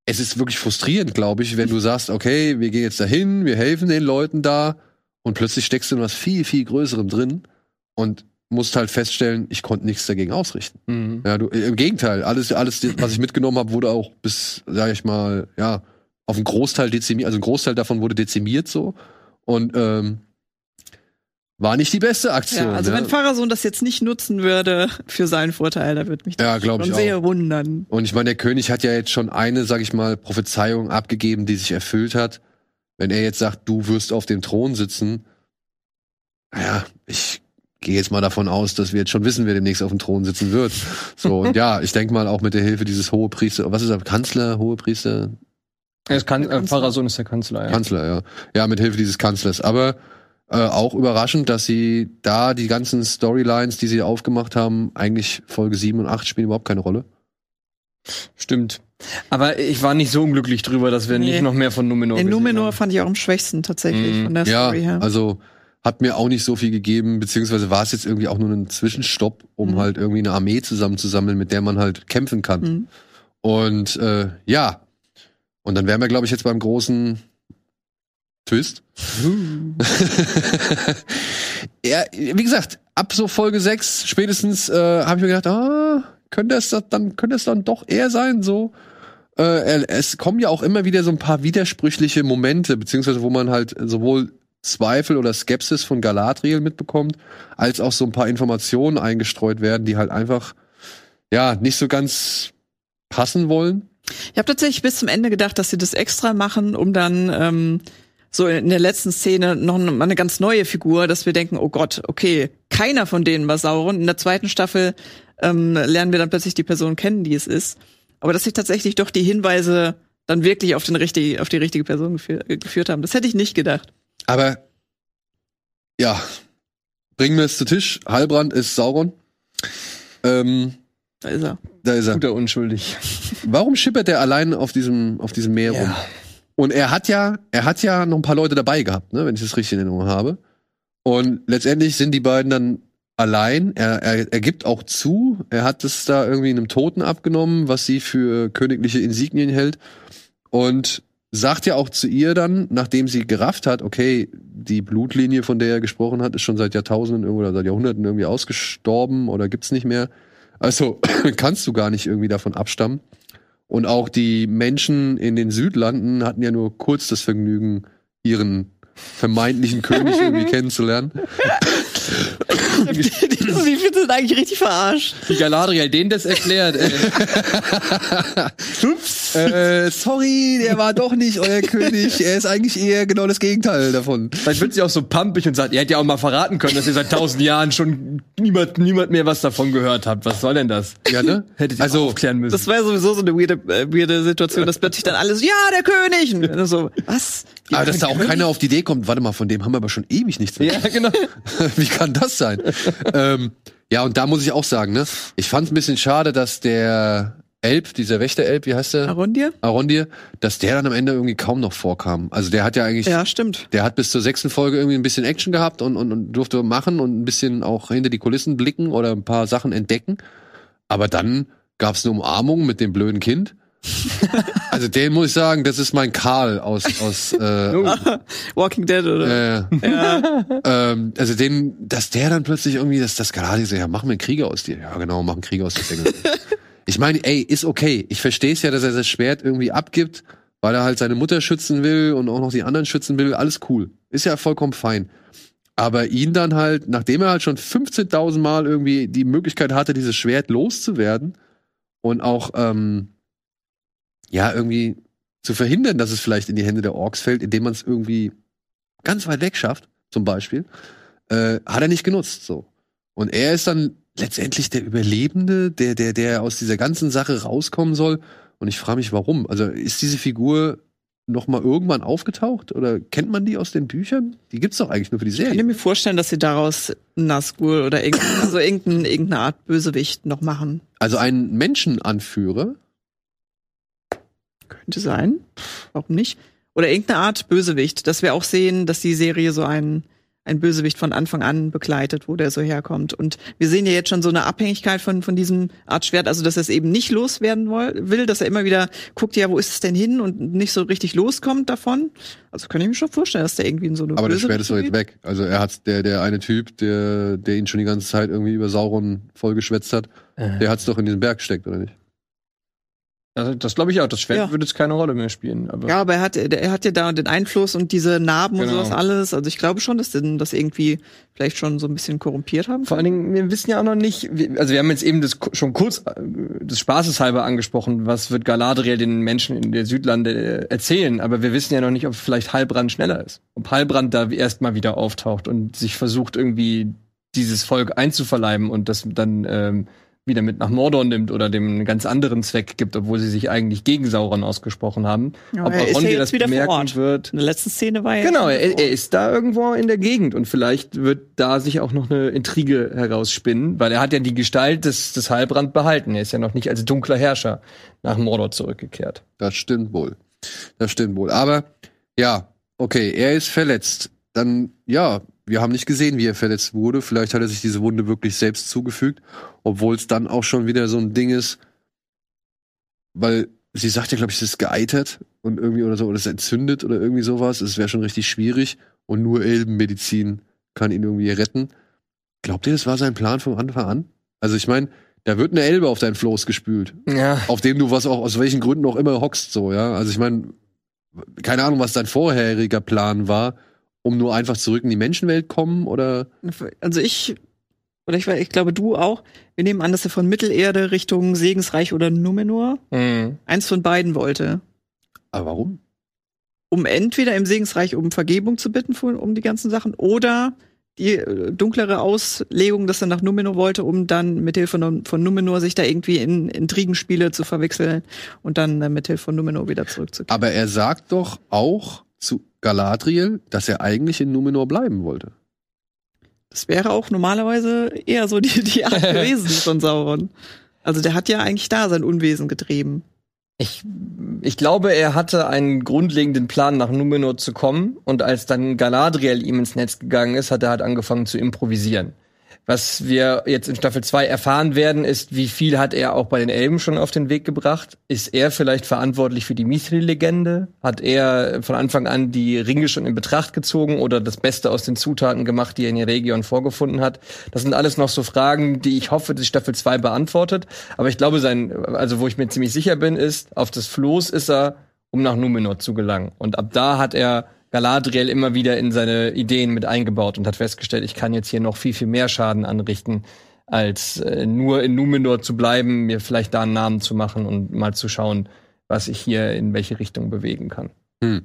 es ist wirklich frustrierend, glaube ich, wenn du sagst, okay, wir gehen jetzt dahin, wir helfen den Leuten da und plötzlich steckst du in was viel, viel Größerem drin und musst halt feststellen, ich konnte nichts dagegen ausrichten. Mhm. Ja, du, im Gegenteil, alles, alles, was ich mitgenommen habe, wurde auch bis, sag ich mal, ja, auf einen Großteil dezimiert, also ein Großteil davon wurde dezimiert so und ähm, war nicht die beste Aktion. ja, also ja. wenn Pfarrersohn das jetzt nicht nutzen würde für seinen Vorteil, da würde mich das Ja, ich schon auch. sehr wundern. Und ich meine, der König hat ja jetzt schon eine, sag ich mal, Prophezeiung abgegeben, die sich erfüllt hat. Wenn er jetzt sagt, du wirst auf dem Thron sitzen, naja, ich gehe jetzt mal davon aus, dass wir jetzt schon wissen, wer demnächst auf dem Thron sitzen wird. So, und ja, ich denke mal auch mit der Hilfe dieses Hohepriester, was ist er, Kanzler, Hohepriester? Das kann, äh, Kanzler. Pfarrersohn ist der Kanzler, ja. Kanzler, ja. Ja, mit Hilfe dieses Kanzlers. Aber äh, auch überraschend, dass sie da die ganzen Storylines, die sie aufgemacht haben, eigentlich Folge 7 und 8 spielen überhaupt keine Rolle. Stimmt. Aber ich war nicht so unglücklich drüber, dass wir Nee. nicht noch mehr von Numenor In Numenor haben. fand ich auch am schwächsten tatsächlich Mhm. von der Ja, Story her. also hat mir auch nicht so viel gegeben, beziehungsweise war es jetzt irgendwie auch nur ein Zwischenstopp, um Mhm. halt irgendwie eine Armee zusammenzusammeln, mit der man halt kämpfen kann. Mhm. Und äh, ja, und dann wären wir, glaube ich, jetzt beim großen Twist. ja, wie gesagt, ab so Folge 6 spätestens äh, habe ich mir gedacht, ah, könnte es das dann, könnte es dann doch eher sein, so. Äh, es kommen ja auch immer wieder so ein paar widersprüchliche Momente, beziehungsweise wo man halt sowohl Zweifel oder Skepsis von Galadriel mitbekommt, als auch so ein paar Informationen eingestreut werden, die halt einfach, ja, nicht so ganz passen wollen. Ich habe tatsächlich bis zum Ende gedacht, dass sie das extra machen, um dann ähm, so in der letzten Szene noch mal eine ganz neue Figur, dass wir denken, oh Gott, okay, keiner von denen war Sauron. In der zweiten Staffel ähm, lernen wir dann plötzlich die Person kennen, die es ist. Aber dass sich tatsächlich doch die Hinweise dann wirklich auf, den richtig, auf die richtige Person geführ, äh, geführt haben, das hätte ich nicht gedacht. Aber ja, bringen wir es zu Tisch. Halbrand ist Sauron. Ähm, Da ist er. da ist er. Guter unschuldig. Warum schippert er allein auf diesem, auf diesem Meer rum? Und er hat ja, er hat ja noch ein paar Leute dabei gehabt, ne, wenn ich das richtig in Erinnerung habe. Und letztendlich sind die beiden dann allein. Er, er, er gibt auch zu, er hat es da irgendwie einem Toten abgenommen, was sie für königliche Insignien hält. Und sagt ja auch zu ihr dann, nachdem sie gerafft hat, okay, die Blutlinie, von der er gesprochen hat, ist schon seit Jahrtausenden oder seit Jahrhunderten irgendwie ausgestorben oder gibt's nicht mehr. Also kannst du gar nicht irgendwie davon abstammen. Und auch die Menschen in den Südlanden hatten ja nur kurz das Vergnügen, ihren vermeintlichen König irgendwie kennenzulernen. Die, die sind eigentlich richtig verarscht. Wie Galadriel denen das erklärt, ey. Ups. Äh, sorry, der war doch nicht euer König. Er ist eigentlich eher genau das Gegenteil davon. Vielleicht wird sie auch so pumpig und sagt, ihr hättet ja auch mal verraten können, dass ihr seit tausend Jahren schon niemand, niemand mehr was davon gehört habt. Was soll denn das? Ja, ne? Hättet ihr Also, aufklären müssen. Das war ja sowieso so eine weirde, äh, weirde Situation, dass plötzlich dann alles, ja, der König! Und dann so, was? Aber dass da auch keiner auf die Idee kommt, warte mal, von dem haben wir aber schon ewig nichts mehr. ja, genau. Wie kann das sein? ähm, ja, und da muss ich auch sagen, ne, ich fand es ein bisschen schade, dass der Elb, dieser Wächter-Elb, wie heißt der? Arondir? Arondir, dass der dann am Ende irgendwie kaum noch vorkam. Also der hat ja eigentlich, Ja, stimmt. der hat bis zur sechsten Folge irgendwie ein bisschen Action gehabt und, und, und durfte machen und ein bisschen auch hinter die Kulissen blicken oder ein paar Sachen entdecken. Aber dann gab's eine Umarmung mit dem blöden Kind. Also den muss ich sagen, das ist mein Karl aus, aus äh, Walking Dead, oder? äh, Ja. ähm, also den, dass der dann plötzlich irgendwie, dass das gerade so, ja, mach mir einen Krieger aus dir. Ja, genau, mach einen Krieger aus dir. ich meine, ey, ist okay. Ich verstehe es ja, dass er das Schwert irgendwie abgibt, weil er halt seine Mutter schützen will und auch noch die anderen schützen will. Alles cool. Ist ja vollkommen fein. Aber ihn dann halt, nachdem er halt schon 15.000 Mal irgendwie die Möglichkeit hatte, dieses Schwert loszuwerden und auch, ähm, ja, irgendwie zu verhindern, dass es vielleicht in die Hände der Orks fällt, indem man es irgendwie ganz weit weg schafft, zum Beispiel, äh, hat er nicht genutzt, so. Und er ist dann letztendlich der Überlebende, der, der, der aus dieser ganzen Sache rauskommen soll. Und ich frage mich, warum? Also ist diese Figur noch mal irgendwann aufgetaucht? Oder kennt man die aus den Büchern? Die gibt's doch eigentlich nur für die Ich kann Serie. mir vorstellen, dass sie daraus Nazgul oder irgendein, also irgendein, irgendeine Art Bösewicht noch machen. Also einen Menschenanführer. Könnte sein. Pff, Warum nicht? Oder irgendeine Art Bösewicht, dass wir auch sehen, dass die Serie so ein, ein Bösewicht von Anfang an begleitet, wo der so herkommt. Und wir sehen ja jetzt schon so eine Abhängigkeit von, von diesem Art Schwert, also dass er es eben nicht loswerden will, dass er immer wieder guckt, ja, wo ist es denn hin und nicht so richtig loskommt davon. Also kann ich mir schon vorstellen, dass der irgendwie in so eine Aber das Schwert ist Richtung weit weg. Also er hat der, der eine Typ, der, der ihn schon die ganze Zeit irgendwie über Sauron vollgeschwätzt hat, der hat's doch in diesen Berg gesteckt, oder nicht? Also, das glaube ich auch. Das Schwert Ja. würde jetzt keine Rolle mehr spielen. Aber Ja, aber er hat, er hat ja da den Einfluss und diese Narben und Genau. sowas alles. Also ich glaube schon, dass den das irgendwie vielleicht schon so ein bisschen korrumpiert haben. Vor allen Dingen, wir wissen ja auch noch nicht, also wir haben jetzt eben das schon kurz äh, des Spaßes halber angesprochen, was wird Galadriel den Menschen in der Südlande äh, erzählen, aber wir wissen ja noch nicht, ob vielleicht Heilbrand schneller ist. Ob Heilbrand da erstmal wieder auftaucht und sich versucht irgendwie dieses Volk einzuverleiben und das dann ähm, wieder mit nach Mordor nimmt oder dem einen ganz anderen Zweck gibt, obwohl sie sich eigentlich gegen Sauron ausgesprochen haben. Ja, ob er jetzt das wieder vor bemerken Ort. wird. In der letzten Szene war er Genau, ja schon er, er ist da irgendwo in der Gegend und vielleicht wird da sich auch noch eine Intrige herausspinnen, weil er hat ja die Gestalt des, des Heilbrand behalten. Er ist ja noch nicht als dunkler Herrscher nach Mordor zurückgekehrt. Das stimmt wohl. Das stimmt wohl. Aber ja, okay, er ist verletzt. Dann, ja, wir haben nicht gesehen, wie er verletzt wurde. Vielleicht hat er sich diese Wunde wirklich selbst zugefügt, obwohl es dann auch schon wieder so ein Ding ist, weil sie sagt ja, glaube ich, es ist geeitert und irgendwie oder so, oder es entzündet oder irgendwie sowas. Es wäre schon richtig schwierig und nur Elbenmedizin kann ihn irgendwie retten. Glaubt ihr, das war sein Plan vom Anfang an? Also ich meine, da wird eine Elbe auf dein Floß gespült Ja. auf dem du was auch aus welchen Gründen auch immer hockst, so, ja. Also ich meine, keine Ahnung, was dein vorheriger Plan war, um nur einfach zurück in die Menschenwelt kommen oder Also ich, oder ich, ich glaube du auch, wir nehmen an, dass er von Mittelerde Richtung Segensreich oder Numenor Mhm. eins von beiden wollte. aber warum? Um entweder im Segensreich um Vergebung zu bitten für, um die ganzen Sachen oder die äh, dunklere Auslegung, dass er nach Numenor wollte, um dann mit Hilfe von, Numenor sich da irgendwie in Intrigenspiele zu verwechseln und dann äh, mit Hilfe von Numenor wieder zurückzukehren. Aber er sagt doch auch zu Galadriel, dass er eigentlich in Numenor bleiben wollte. Das wäre auch normalerweise eher so die, die Art gewesen von Sauron. Also der hat ja eigentlich da sein Unwesen getrieben. Ich, ich glaube, er hatte einen grundlegenden Plan, nach Numenor zu kommen. Und als dann Galadriel ihm ins Netz gegangen ist, hat er halt angefangen zu improvisieren. Was wir jetzt in Staffel 2 erfahren werden, ist, wie viel hat er auch bei den Elben schon auf den Weg gebracht? Ist er vielleicht verantwortlich für die Mithril-Legende? Hat er von Anfang an die Ringe schon in Betracht gezogen oder das Beste aus den Zutaten gemacht, die er in der Region vorgefunden hat? Das sind alles noch so Fragen, die ich hoffe, dass Staffel 2 beantwortet. Aber ich glaube, sein, also wo ich mir ziemlich sicher bin, ist, auf das Floß ist er, um nach Numenor zu gelangen. Und ab da hat er Galadriel immer wieder in seine Ideen mit eingebaut und hat festgestellt, ich kann jetzt hier noch viel, viel mehr Schaden anrichten, als äh, nur in Numenor zu bleiben, mir vielleicht da einen Namen zu machen und mal zu schauen, was ich hier in welche Richtung bewegen kann. Hm.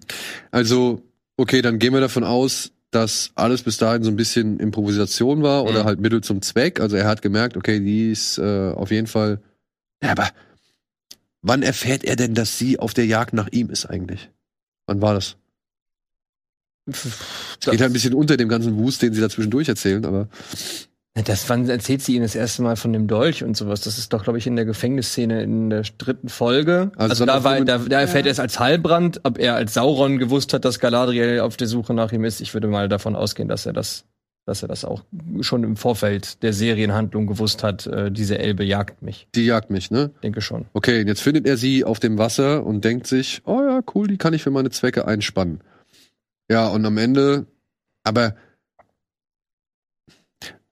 Also, okay, dann gehen wir davon aus, dass alles bis dahin so ein bisschen Improvisation war oder Mhm. halt Mittel zum Zweck. Also er hat gemerkt, okay, die ist äh, auf jeden Fall. Ja, aber wann erfährt er denn, dass sie auf der Jagd nach ihm ist eigentlich? Wann war das? Es geht halt ein bisschen unter dem ganzen Wust, den sie da zwischendurch erzählen, aber Das, wann erzählt sie ihm das erste Mal von dem Dolch und sowas? Das ist doch, glaube ich, in der Gefängnisszene in der dritten Folge. Also Also, da, war, da, da erfährt er es als Halbrand, ob er als Sauron gewusst hat, dass Galadriel auf der Suche nach ihm ist. Ich würde mal davon ausgehen, dass er das, dass er das auch schon im Vorfeld der Serienhandlung gewusst hat. Äh, diese Elbe jagt mich. die jagt mich, ne? Denke schon. Okay, und jetzt findet er sie auf dem Wasser und denkt sich, oh ja, cool, die kann ich für meine Zwecke einspannen. Ja, und am Ende, aber,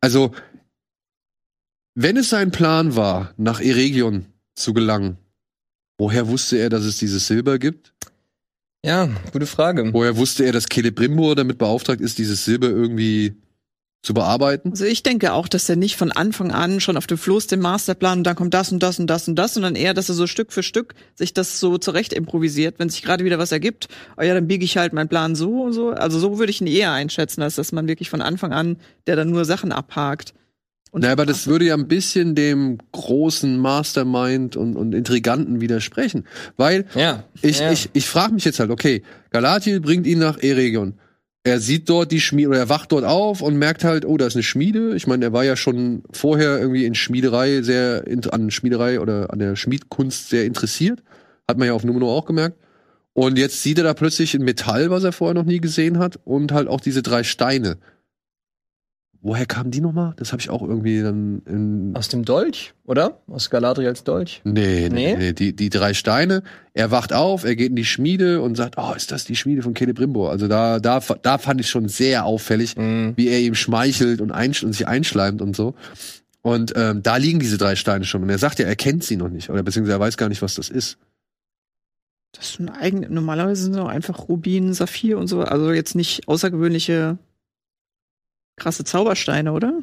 also, wenn es sein Plan war, nach Eregion zu gelangen, woher wusste er, dass es dieses Silber gibt? Ja, gute Frage. Woher wusste er, dass Celebrimbor damit beauftragt ist, dieses Silber irgendwie zu bearbeiten? Also ich denke auch, dass er nicht von Anfang an schon auf dem Floß den Masterplan und dann kommt das und das und das und das, sondern eher, dass er so Stück für Stück sich das so zurecht improvisiert, wenn sich gerade wieder was ergibt. Oh ja, dann biege ich halt meinen Plan so und so. Also so würde ich ihn eher einschätzen, als dass man wirklich von Anfang an, der dann nur Sachen abhakt. Und Na, aber das würde ja ein bisschen dem großen Mastermind und, und Intriganten widersprechen. Weil Ja. Ich, ja. ich, ich frage mich jetzt halt, okay, Galadriel bringt ihn nach Eregion. Er sieht dort die Schmiede, oder er wacht dort auf und merkt halt, oh, da ist eine Schmiede. Ich meine, er war ja schon vorher irgendwie in Schmiederei sehr, an Schmiederei oder an der Schmiedkunst sehr interessiert. Hat man ja auf Numenor auch gemerkt. Und jetzt sieht er da plötzlich ein Metall, was er vorher noch nie gesehen hat, und halt auch diese drei Steine. Woher kamen die nochmal? Das habe ich auch irgendwie dann in, Aus dem Dolch, oder? Aus Galadriels Dolch? Nee, nee, Nee? nee. Die, die drei Steine. Er wacht auf, er geht in die Schmiede und sagt, oh, ist das die Schmiede von Celebrimbor? Also da, da, da fand ich schon sehr auffällig, Mhm. wie er ihm schmeichelt und, einsch und sich einschleimt und so. Und ähm, da liegen diese drei Steine schon. Und er sagt ja, er kennt sie noch nicht. Oder beziehungsweise er weiß gar nicht, was das ist. Das ist ein eigen, normalerweise sind es auch einfach Rubin, Saphir und so. Also jetzt nicht außergewöhnliche krasse Zaubersteine, oder?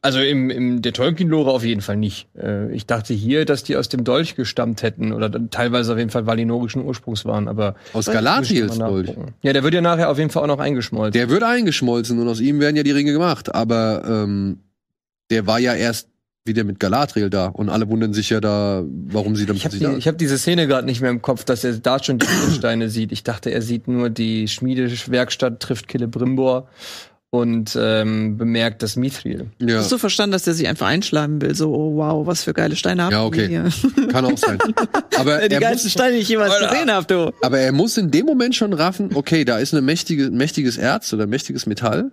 Also im, im der Tolkien-Lore auf jeden Fall nicht. Äh, ich dachte hier, dass die aus dem Dolch gestammt hätten oder dann teilweise auf jeden Fall valinorischen Ursprungs waren, aber Aus ich- Galadriels ich Dolch. Ja, der wird ja nachher auf jeden Fall auch noch eingeschmolzen. Der wird eingeschmolzen und aus ihm werden ja die Ringe gemacht. Aber ähm, der war ja erst wieder mit Galadriel da. Und alle wundern sich ja da, warum sie dann ich habe plötzlich die, da ich hab diese Szene gerade nicht mehr im Kopf, dass er da schon die Steine sieht. Ich dachte, er sieht nur die Schmiedewerkstatt, trifft Celebrimbor und ähm, bemerkt das Mithril. ja. Hast du verstanden, dass der sich einfach einschleimen will? So, oh wow, was für geile Steine habt Ja, ihr okay. hier? Kann auch sein. Aber die er geilsten muss, Steine, die ich jemals Alter. gesehen habe, du. Aber er muss in dem Moment schon raffen, okay, da ist eine mächtige, ein mächtiges Erz oder ein mächtiges Metall.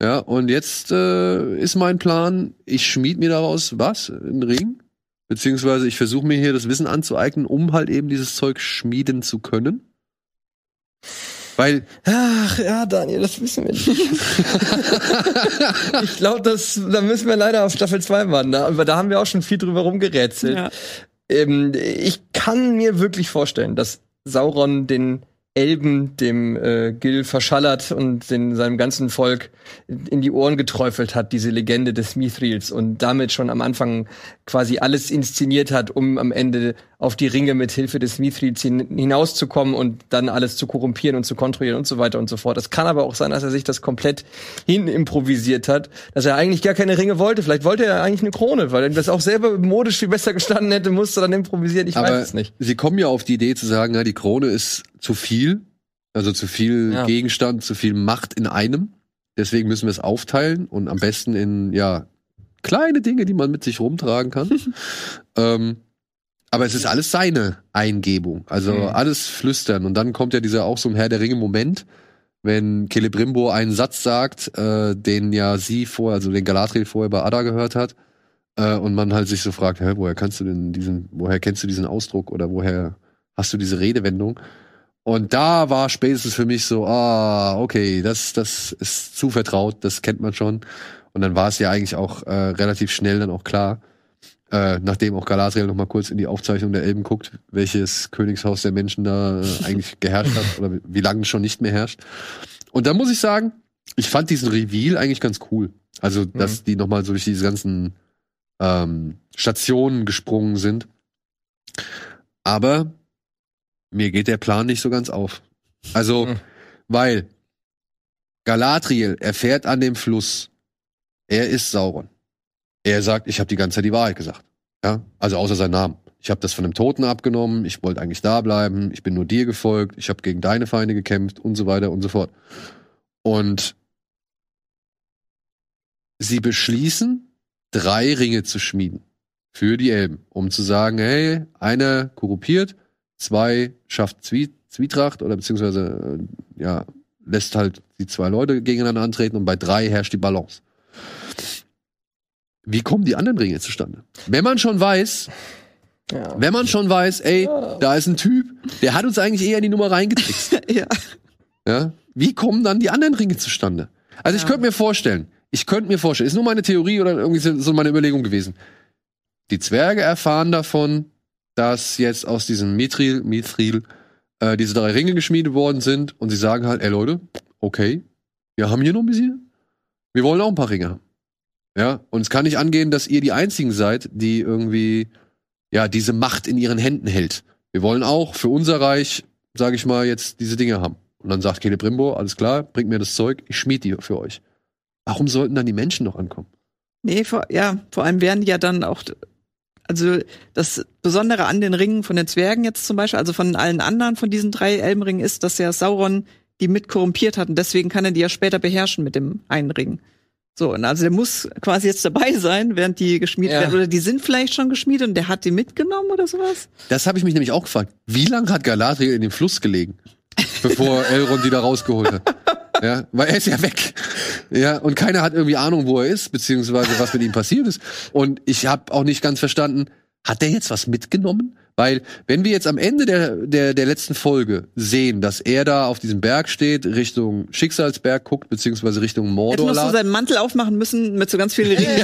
Ja, und jetzt äh, ist mein Plan, ich schmied mir daraus was? Einen Ring? Beziehungsweise ich versuche mir hier das Wissen anzueignen, um halt eben dieses Zeug schmieden zu können. Weil, Ach ja, Daniel, das wissen wir nicht. ich glaube, das da müssen wir leider auf Staffel 2 warten. Da, aber da haben wir auch schon viel drüber rumgerätselt. Ja. Ähm, ich kann mir wirklich vorstellen, dass Sauron den Elben, dem äh, Gil verschallert und den, seinem ganzen Volk in die Ohren geträufelt hat, diese Legende des Mithrils und damit schon am Anfang quasi alles inszeniert hat, um am Ende auf die Ringe mit Hilfe des Mithrils hin, hinauszukommen und dann alles zu korrumpieren und zu kontrollieren und so weiter und so fort. Es kann aber auch sein, dass er sich das komplett hin improvisiert hat, dass er eigentlich gar keine Ringe wollte. Vielleicht wollte er eigentlich eine Krone, weil er das auch selber modisch viel besser gestanden hätte, musste dann improvisieren. Ich aber weiß es nicht. sie kommen ja auf die Idee zu sagen, ja, die Krone ist zu viel, also zu viel Ja. Gegenstand, zu viel Macht in einem. Deswegen müssen wir es aufteilen und am besten in, ja, kleine Dinge, die man mit sich rumtragen kann. ähm, Aber es ist alles seine Eingebung. Also Mhm. alles flüstern. Und dann kommt ja dieser auch so ein Herr der Ringe-Moment, wenn Celebrimbo einen Satz sagt, äh, den ja sie vorher, also den Galadriel vorher bei Ada gehört hat. Äh, und man halt sich so fragt, hä, woher kannst du denn diesen, woher kennst du diesen Ausdruck oder woher hast du diese Redewendung? Und da war spätestens für mich so, ah, okay, das, das ist zu vertraut, das kennt man schon. Und dann war es ja eigentlich auch äh, relativ schnell dann auch klar, äh, nachdem auch Galadriel noch mal kurz in die Aufzeichnung der Elben guckt, welches Königshaus der Menschen da äh, eigentlich geherrscht hat oder wie lange schon nicht mehr herrscht. Und da muss ich sagen, ich fand diesen Reveal eigentlich ganz cool. Also, dass die noch mal so durch diese ganzen ähm, Stationen gesprungen sind. Aber mir geht der Plan nicht so ganz auf. Also, Mhm. weil Galadriel erfährt an dem Fluss, er ist Sauron. Er sagt, ich habe die ganze Zeit die Wahrheit gesagt. Ja, also außer seinen Namen. Ich habe das von einem Toten abgenommen, ich wollte eigentlich da bleiben, ich bin nur dir gefolgt, ich habe gegen deine Feinde gekämpft und so weiter und so fort. Und sie beschließen, drei Ringe zu schmieden für die Elben, um zu sagen, hey, einer korruptiert, zwei schafft Zwie Zwietracht oder beziehungsweise äh, ja, lässt halt die zwei Leute gegeneinander antreten und bei drei herrscht die Balance. Wie kommen die anderen Ringe zustande? Wenn man schon weiß, Ja. wenn man schon weiß, ey, da ist ein Typ, der hat uns eigentlich eher in die Nummer reingetrickst. Ja. Ja? Wie kommen dann die anderen Ringe zustande? Also ich könnte mir vorstellen, ich könnte mir vorstellen, ist nur meine Theorie oder irgendwie so meine Überlegung gewesen. Die Zwerge erfahren davon, dass jetzt aus diesem Mithril, Mithril äh, diese drei Ringe geschmiedet worden sind und sie sagen halt, ey Leute, okay, wir haben hier noch ein bisschen, wir wollen auch ein paar Ringe haben. Ja, und es kann nicht angehen, dass ihr die einzigen seid, die irgendwie ja diese Macht in ihren Händen hält. Wir wollen auch für unser Reich, sage ich mal, jetzt diese Dinge haben. Und dann sagt Celebrimbo, alles klar, bringt mir das Zeug, ich schmied die für euch. Warum sollten dann die Menschen noch ankommen? Nee, vor, ja, vor allem werden die ja dann auch, also das Besondere an den Ringen von den Zwergen jetzt zum Beispiel, also von allen anderen von diesen drei Elbenringen ist, dass ja Sauron die mit korrumpiert hat und deswegen kann er die ja später beherrschen mit dem einen Ring. So, und also der muss quasi jetzt dabei sein, während die geschmiedet Ja. werden. Oder die sind vielleicht schon geschmiedet und der hat die mitgenommen oder sowas? Das habe ich mich nämlich auch gefragt. Wie lange hat Galadriel in dem Fluss gelegen, bevor Elrond die da rausgeholt hat? Ja, weil er ist ja weg. Ja, und keiner hat irgendwie Ahnung, wo er ist, beziehungsweise was mit ihm passiert ist. Und ich habe auch nicht ganz verstanden, hat der jetzt was mitgenommen? Weil, wenn wir jetzt am Ende der, der, der letzten Folge sehen, dass er da auf diesem Berg steht, Richtung Schicksalsberg guckt, beziehungsweise Richtung Er hätte Mordor noch so seinen Mantel aufmachen müssen mit so ganz vielen Ringen.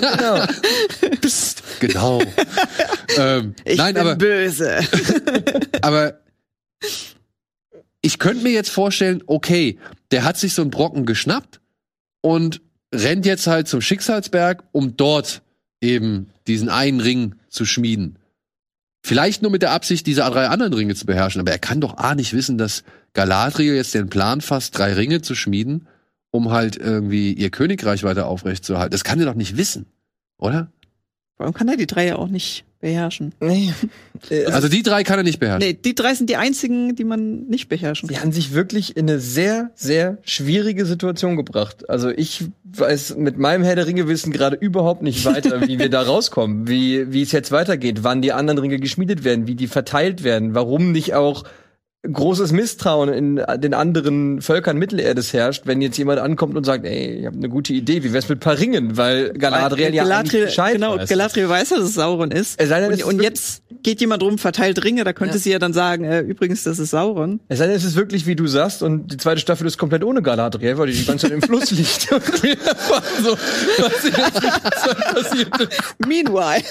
genau. Psst, genau. ähm, Ich nein, bin aber böse. Aber ich könnte mir jetzt vorstellen, okay, der hat sich so einen Brocken geschnappt und rennt jetzt halt zum Schicksalsberg, um dort eben diesen einen Ring zu schmieden. Vielleicht nur mit der Absicht, diese drei anderen Ringe zu beherrschen. Aber er kann doch A nicht wissen, dass Galadriel jetzt den Plan fasst, drei Ringe zu schmieden, um halt irgendwie ihr Königreich weiter aufrechtzuerhalten. Das kann er doch nicht wissen, oder? Warum kann er die drei ja auch nicht beherrschen? Nee. Äh, Also die drei kann er nicht beherrschen. Nee, die drei sind die einzigen, die man nicht beherrschen Sie kann. haben sich wirklich in eine sehr, sehr schwierige Situation gebracht. Also ich weiß mit meinem Herr der Ringe Wissen gerade überhaupt nicht weiter, wie wir da rauskommen, wie, wie es jetzt weitergeht, wann die anderen Ringe geschmiedet werden, wie die verteilt werden, warum nicht auch großes Misstrauen in den anderen Völkern Mittelerdes herrscht, wenn jetzt jemand ankommt und sagt, ey, ich habe eine gute Idee, wie wär's mit paar Ringen, weil Galadriel ja eigentlich Galadriel, Bescheid genau, weiß. Galadriel weiß ja, dass es Sauron ist. Es sei denn, es und ist und jetzt geht jemand rum, verteilt Ringe, da könnte Ja. sie ja dann sagen, äh, übrigens, das ist Sauron. Es sei denn, es ist wirklich, wie du sagst, und die zweite Staffel ist komplett ohne Galadriel, weil die die ganze Zeit im Fluss liegt. Und wir erfahren so, was ganze Zeit passiert. Meanwhile.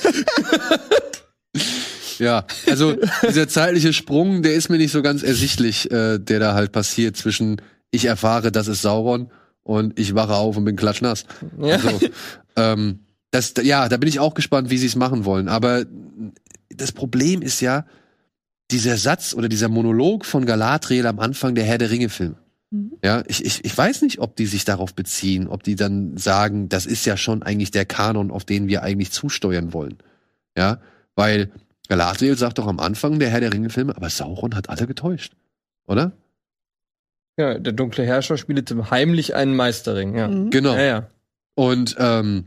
Ja, also dieser zeitliche Sprung, der ist mir nicht so ganz ersichtlich, äh, der da halt passiert zwischen ich erfahre, das ist Sauron und ich wache auf und bin klatschnass. Ja. Also, ähm, das, ja, da bin ich auch gespannt, wie sie es machen wollen. Aber das Problem ist ja dieser Satz oder dieser Monolog von Galadriel am Anfang der Herr der Ringe-Film. Mhm. Ja, ich, ich, ich weiß nicht, ob die sich darauf beziehen, ob die dann sagen, das ist ja schon eigentlich der Kanon, auf den wir eigentlich zusteuern wollen. Ja, weil Galadriel sagt doch am Anfang der Herr der Ringe-Filme, aber Sauron hat alle getäuscht. Oder? Ja, der dunkle Herrscher spielte heimlich einen Meisterring, ja. Mhm. Genau. Ja, ja. Und ähm,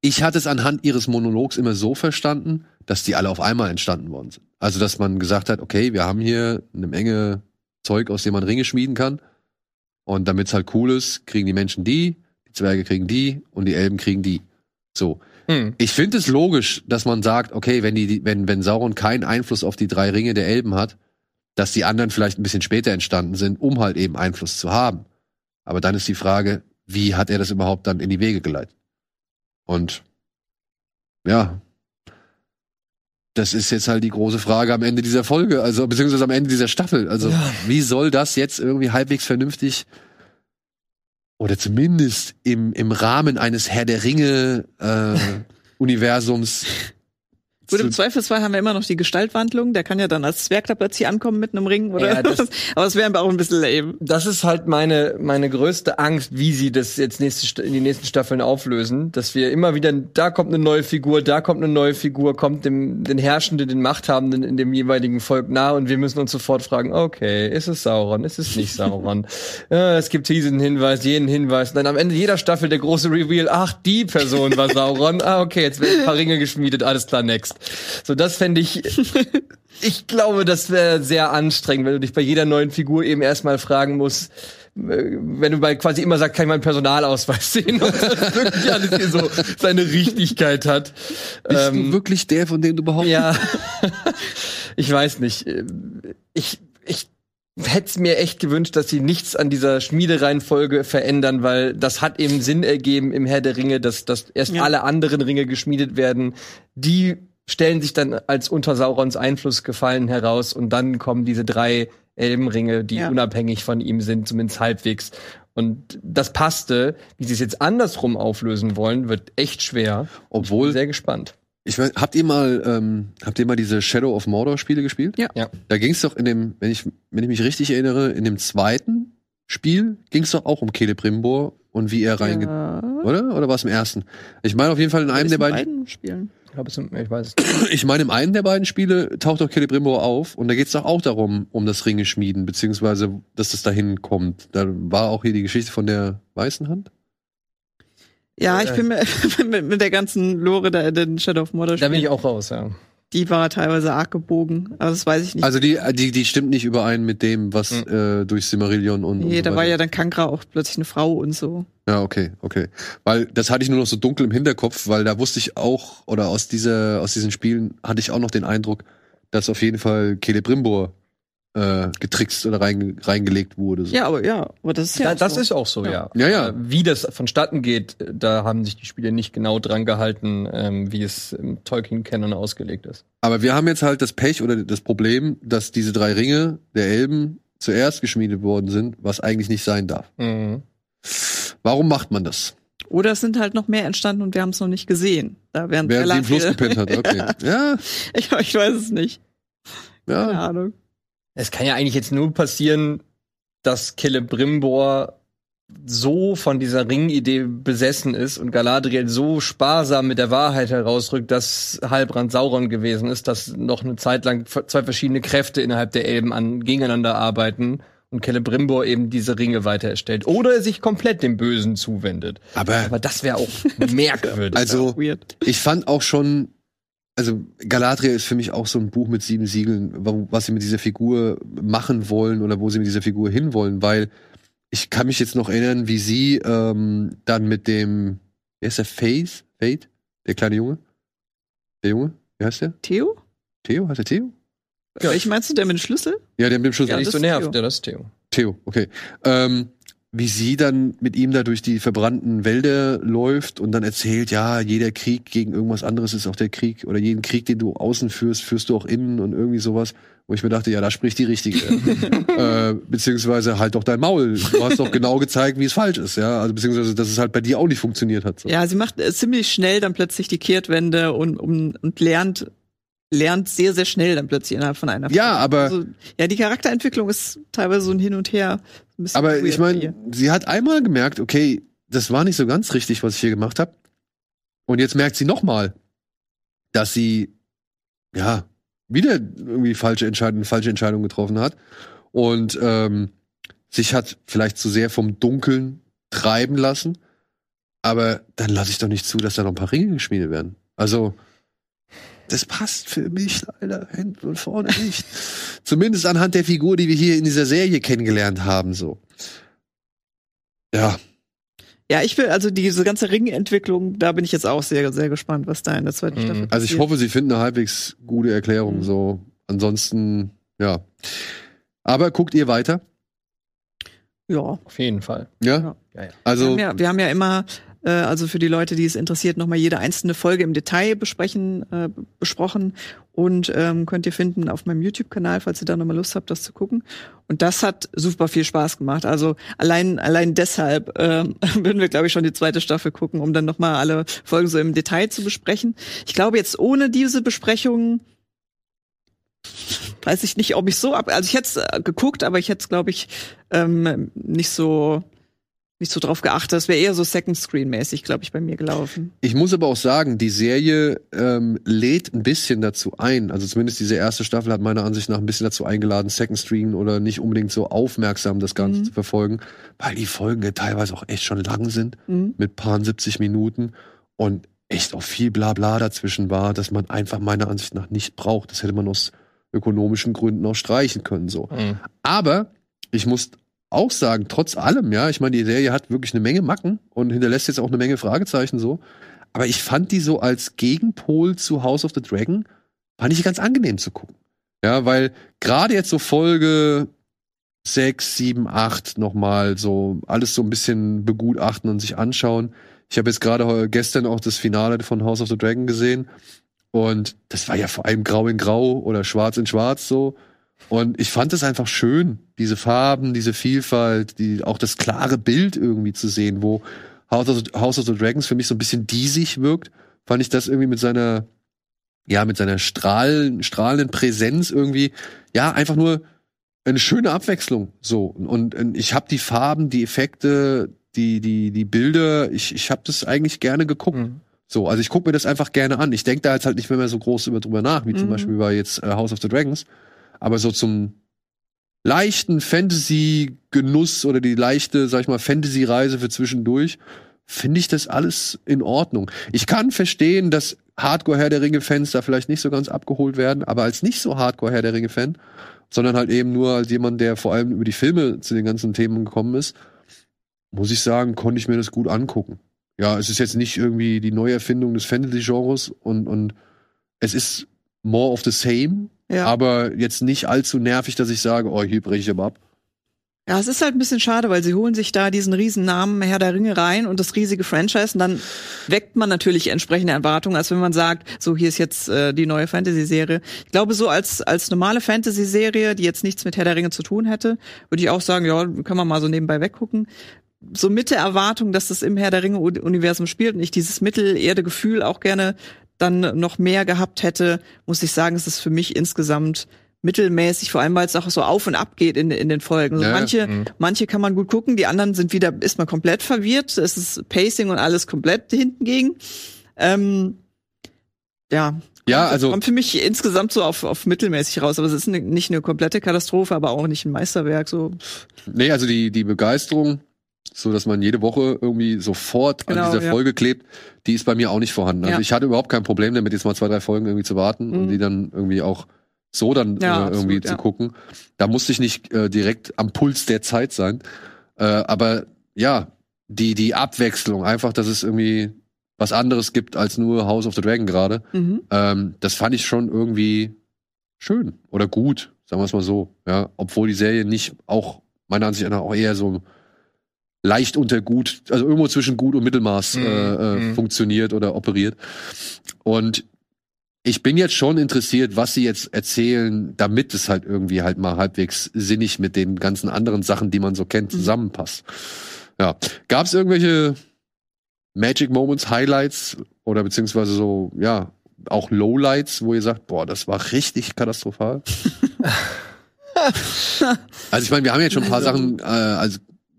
ich hatte es anhand ihres Monologs immer so verstanden, dass die alle auf einmal entstanden worden sind. Also, dass man gesagt hat, okay, wir haben hier eine Menge Zeug, aus dem man Ringe schmieden kann. Und damit es halt cool ist, kriegen die Menschen die, die Zwerge kriegen die und die Elben kriegen die. So. Hm. Ich finde es logisch, dass man sagt, okay, wenn die, wenn, wenn Sauron keinen Einfluss auf die drei Ringe der Elben hat, dass die anderen vielleicht ein bisschen später entstanden sind, um halt eben Einfluss zu haben. Aber dann ist die Frage, wie hat er das überhaupt dann in die Wege geleitet? Und ja, das ist jetzt halt die große Frage am Ende dieser Folge, also beziehungsweise am Ende dieser Staffel. Also wie soll das jetzt irgendwie halbwegs vernünftig oder zumindest im, im Rahmen eines Herr der Ringe äh, Universums Gut, im Zweifelsfall haben wir immer noch die Gestaltwandlung. Der kann ja dann als Zwerg da plötzlich ankommen mit einem Ring oder Ja, das- Aber es wäre aber auch ein bisschen lame. Das ist halt meine, meine größte Angst, wie sie das jetzt nächste, in die nächsten Staffeln auflösen. Dass wir immer wieder, da kommt eine neue Figur, da kommt eine neue Figur, kommt dem, den Herrschenden, den Machthabenden in dem jeweiligen Volk nah und wir müssen uns sofort fragen, okay, ist es Sauron, ist es nicht Sauron? ja, es gibt diesen Hinweis, jenen Hinweis. Dann am Ende jeder Staffel der große Reveal, ach, die Person war Sauron. ah, okay, jetzt werden ein paar Ringe geschmiedet, alles klar, next. So, das fände ich, ich glaube, das wäre sehr anstrengend, wenn du dich bei jeder neuen Figur eben erstmal fragen musst, äh, wenn du bei quasi immer sagst, kann ich meinen Personalausweis sehen und das wirklich alles hier so seine Richtigkeit hat. bist Ähm, du wirklich der, von dem du behauptest? ja, ich weiß nicht. Ich, ich hätte es mir echt gewünscht, dass sie nichts an dieser Schmiedereihenfolge verändern, weil das hat eben Sinn ergeben im Herr der Ringe, dass, dass erst Ja. alle anderen Ringe geschmiedet werden. Die stellen sich dann als unter Saurons Einfluss gefallen heraus und dann kommen diese drei Elbenringe, die Ja. unabhängig von ihm sind, zumindest halbwegs. Und das passte. Wie sie es jetzt andersrum auflösen wollen, wird echt schwer. Obwohl, Sehr gespannt. ich weiß, habt ihr mal, ähm, habt ihr mal diese Shadow of Mordor Spiele gespielt? Ja. Ja. Da ging es doch in dem, wenn ich, wenn ich mich richtig erinnere, in dem zweiten Spiel ging es doch auch um Celebrimbor und wie er reinge, Ja. oder? Oder war es im ersten? Ich meine auf jeden Fall in einem der beiden, Spielen. Ich glaube, es ich weiß es nicht. ich meine in einem der beiden Spiele taucht doch Celebrimbor auf und da geht es doch auch darum, um das Ringe schmieden, beziehungsweise, dass das dahin kommt. Da war auch hier die Geschichte von der weißen Hand. Ja, ich bin mir, mit, mit der ganzen Lore da in den Shadow of Mordor Da bin ich auch raus, ja. Die war teilweise arg gebogen, aber das weiß ich nicht. Also die, die, die stimmt nicht überein mit dem, was äh, durch Silmarillion und. und nee, so da war ja dann Kankra auch plötzlich eine Frau und so. Ja, okay, okay. Weil das hatte ich nur noch so dunkel im Hinterkopf, weil da wusste ich auch, oder aus dieser, aus diesen Spielen hatte ich auch noch den Eindruck, dass auf jeden Fall Celebrimbor äh, getrickst oder reinge reingelegt wurde. So. Ja, aber ja, aber das ist ja Da, auch das so. ist auch so, ja. Ja, ja. Äh, Wie das vonstatten geht, äh, da haben sich die Spieler nicht genau dran gehalten, ähm, wie es im Tolkien-Canon ausgelegt ist. Aber wir haben jetzt halt das Pech oder das Problem, dass diese drei Ringe der Elben zuerst geschmiedet worden sind, was eigentlich nicht sein darf. Mhm. Warum macht man das? Oder es sind halt noch mehr entstanden und wir haben es noch nicht gesehen. Da wären Während sie im Fluss gepennt hat. Okay. Ja, ich, ich weiß es nicht. Keine ja. Ahnung. Es kann ja eigentlich jetzt nur passieren, dass Celebrimbor so von dieser Ringidee besessen ist und Galadriel so sparsam mit der Wahrheit herausrückt, dass Halbrand Sauron gewesen ist, dass noch eine Zeit lang zwei verschiedene Kräfte innerhalb der Elben an gegeneinander arbeiten und Celebrimbor eben diese Ringe weiter erstellt. Oder er sich komplett dem Bösen zuwendet. Aber Aber das wäre auch merkwürdig. also ich fand auch schon, also Galadriel ist für mich auch so ein Buch mit sieben Siegeln, wa- was sie mit dieser Figur machen wollen oder wo sie mit dieser Figur hinwollen, weil ich kann mich jetzt noch erinnern, wie sie ähm, dann mit dem, wer ist der Faith? Fate? Der kleine Junge? Der Junge? Wie heißt der? Theo? Theo? Heißt der Theo? Ja. Welchen meinst du, der mit dem Schlüssel? Ja, der mit dem Schlüssel. ja, nicht so nervt, ja, das ist Theo. Theo, okay. Ähm, wie sie dann mit ihm da durch die verbrannten Wälder läuft und dann erzählt, ja, jeder Krieg gegen irgendwas anderes ist auch der Krieg oder jeden Krieg, den du außen führst, führst du auch innen und irgendwie sowas. Wo ich mir dachte, ja, da spricht die Richtige. äh, beziehungsweise halt doch dein Maul. Du hast doch genau gezeigt, wie es falsch ist, ja. Also beziehungsweise, dass es halt bei dir auch nicht funktioniert hat. So. Ja, sie macht äh, ziemlich schnell dann plötzlich die Kehrtwende und, um, und lernt lernt sehr, sehr schnell dann plötzlich innerhalb von einer Ja, aber- Also, ja, die Charakterentwicklung ist teilweise so ein Hin und Her. Aber ich meine, sie hat einmal gemerkt, okay, das war nicht so ganz richtig, was ich hier gemacht habe. Und jetzt merkt sie nochmal, dass sie ja wieder irgendwie falsche Entscheidungen, falsche Entscheidungen getroffen hat und ähm, sich hat vielleicht zu sehr vom Dunkeln treiben lassen. Aber dann lasse ich doch nicht zu, dass da noch ein paar Ringe geschmiedet werden. Also das passt für mich leider hinten und vorne nicht. Zumindest anhand der Figur, die wir hier in dieser Serie kennengelernt haben, so. Ja, Ja, ich will, also diese ganze Ringentwicklung, da bin ich jetzt auch sehr, sehr gespannt, was da in der zweiten Mhm. Staffel passiert. also ich hoffe, sie finden eine halbwegs gute Erklärung, Mhm. so. Ansonsten, ja. Aber guckt ihr weiter? Ja. Auf jeden Fall. Ja? Ja. Ja, ja. Wir Also, haben ja, wir haben ja immer, äh, also für die Leute, die es interessiert, nochmal jede einzelne Folge im Detail besprechen, äh, besprochen und ähm, könnt ihr finden auf meinem YouTube-Kanal, falls ihr da nochmal Lust habt, das zu gucken. Und das hat super viel Spaß gemacht. Also allein, allein deshalb ähm, würden wir, glaube ich, schon die zweite Staffel gucken, um dann nochmal alle Folgen so im Detail zu besprechen. Ich glaube, jetzt ohne diese Besprechung weiß ich nicht, ob ich so ab, also ich hätte es äh, geguckt, aber ich hätte es, glaube ich, ähm, nicht so nicht so drauf geachtet. Das wäre eher so Second Screen mäßig, glaube ich, bei mir gelaufen. ich muss aber auch sagen, die Serie ähm, lädt ein bisschen dazu ein. Also zumindest diese erste Staffel hat meiner Ansicht nach ein bisschen dazu eingeladen, Second Screen oder nicht unbedingt so aufmerksam das Ganze Mhm. zu verfolgen, weil die Folgen ja teilweise auch echt schon lang sind. Mhm. mit paar 70 Minuten und echt auch viel Blabla dazwischen war, dass man einfach meiner Ansicht nach nicht braucht. Das hätte man aus ökonomischen Gründen auch streichen können so. Mhm. Aber ich muss auch sagen, trotz allem, ja, ich meine, die Serie hat wirklich eine Menge Macken und hinterlässt jetzt auch eine Menge Fragezeichen so. Aber ich fand die so als Gegenpol zu House of the Dragon, fand ich ganz angenehm zu gucken. Ja, weil gerade jetzt so Folge sechs, sieben, acht nochmal so alles so ein bisschen begutachten und sich anschauen. Ich habe jetzt gerade gestern auch das Finale von House of the Dragon gesehen und das war ja vor allem grau in grau oder schwarz in schwarz so. Und ich fand es einfach schön, diese Farben, diese Vielfalt, die, auch das klare Bild irgendwie zu sehen, wo House of, House of the Dragons für mich so ein bisschen diesig wirkt, fand ich das irgendwie mit seiner, ja, mit seiner strahlen, strahlenden Präsenz irgendwie, ja, einfach nur eine schöne Abwechslung, so. Und, und ich habe die Farben, die Effekte, die, die, die Bilder, ich, ich habe das eigentlich gerne geguckt. Mhm. So, also ich gucke mir das einfach gerne an. Ich denke da jetzt halt nicht mehr so groß über drüber nach, wie zum Mhm. Beispiel bei jetzt äh, House of the Dragons. Aber so zum leichten Fantasy-Genuss oder die leichte, sag ich mal, Fantasy-Reise für zwischendurch, finde ich das alles in Ordnung. Ich kann verstehen, dass Hardcore-Herr der Ringe-Fans da vielleicht nicht so ganz abgeholt werden, aber als nicht so Hardcore-Herr der Ringe-Fan, sondern halt eben nur als jemand, der vor allem über die Filme zu den ganzen Themen gekommen ist, muss ich sagen, konnte ich mir das gut angucken. Ja, es ist jetzt nicht irgendwie die Neuerfindung des Fantasy-Genres und, und es ist more of the same, Ja. aber jetzt nicht allzu nervig, dass ich sage, oh, hier breche ich aber ab. Ja, es ist halt ein bisschen schade, weil sie holen sich da diesen riesen Namen Herr der Ringe rein und das riesige Franchise und dann weckt man natürlich entsprechende Erwartungen, als wenn man sagt, so hier ist jetzt äh, die neue Fantasy-Serie. Ich glaube, so als als normale Fantasy-Serie, die jetzt nichts mit Herr der Ringe zu tun hätte, würde ich auch sagen, ja, kann man mal so nebenbei weggucken. So mit der Erwartung, dass das im Herr der Ringe-Universum spielt und ich dieses Mittelerde-Gefühl auch gerne dann noch mehr gehabt hätte, muss ich sagen, es ist für mich insgesamt mittelmäßig, vor allem weil es auch so auf und ab geht in, in den Folgen. Also Ja, manche, mhm. manche kann man gut gucken, die anderen sind wieder, ist man komplett verwirrt. Es ist Pacing und alles komplett hinten gegen. Ähm, ja. Ja, also kommt für mich insgesamt so auf, auf mittelmäßig raus, aber es ist ne- nicht eine komplette Katastrophe, aber auch nicht ein Meisterwerk. So Nee, also die, die Begeisterung, so dass man jede Woche irgendwie sofort Genau, an dieser ja. Folge klebt, die ist bei mir auch nicht vorhanden. Also Ja. ich hatte überhaupt kein Problem damit, jetzt mal zwei, drei Folgen irgendwie zu warten und Mhm. die dann irgendwie auch so dann Ja, äh, irgendwie absolut, zu gucken. Da musste ich nicht äh, direkt am Puls der Zeit sein. Äh, aber ja, die, die Abwechslung, einfach, dass es irgendwie was anderes gibt als nur House of the Dragon gerade. mhm. Ähm, das fand ich schon irgendwie schön oder gut, sagen wir es mal so. Ja, obwohl die Serie nicht auch meiner Ansicht nach auch eher so leicht unter gut, also irgendwo zwischen gut und Mittelmaß Mhm, äh, äh, mhm. funktioniert oder operiert. Und ich bin jetzt schon interessiert, was sie jetzt erzählen, damit es halt irgendwie halt mal halbwegs sinnig mit den ganzen anderen Sachen, die man so kennt, Mhm. zusammenpasst. Ja, gab es irgendwelche Magic Moments, Highlights oder beziehungsweise so, ja, auch Lowlights, wo ihr sagt, boah, das war richtig katastrophal? also ich meine, wir haben jetzt schon ein paar Sachen äh, also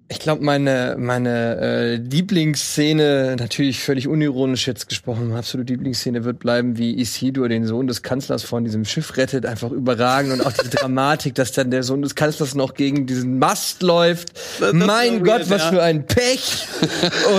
Ich glaube, meine, meine äh, Lieblingsszene, natürlich völlig unironisch jetzt gesprochen, absolute Lieblingsszene wird bleiben, wie Isidor den Sohn des Kanzlers von diesem Schiff rettet, einfach überragend und auch die Dramatik, dass dann der Sohn des Kanzlers noch gegen diesen Mast läuft. mein Gott, weird, was ja. für ein Pech!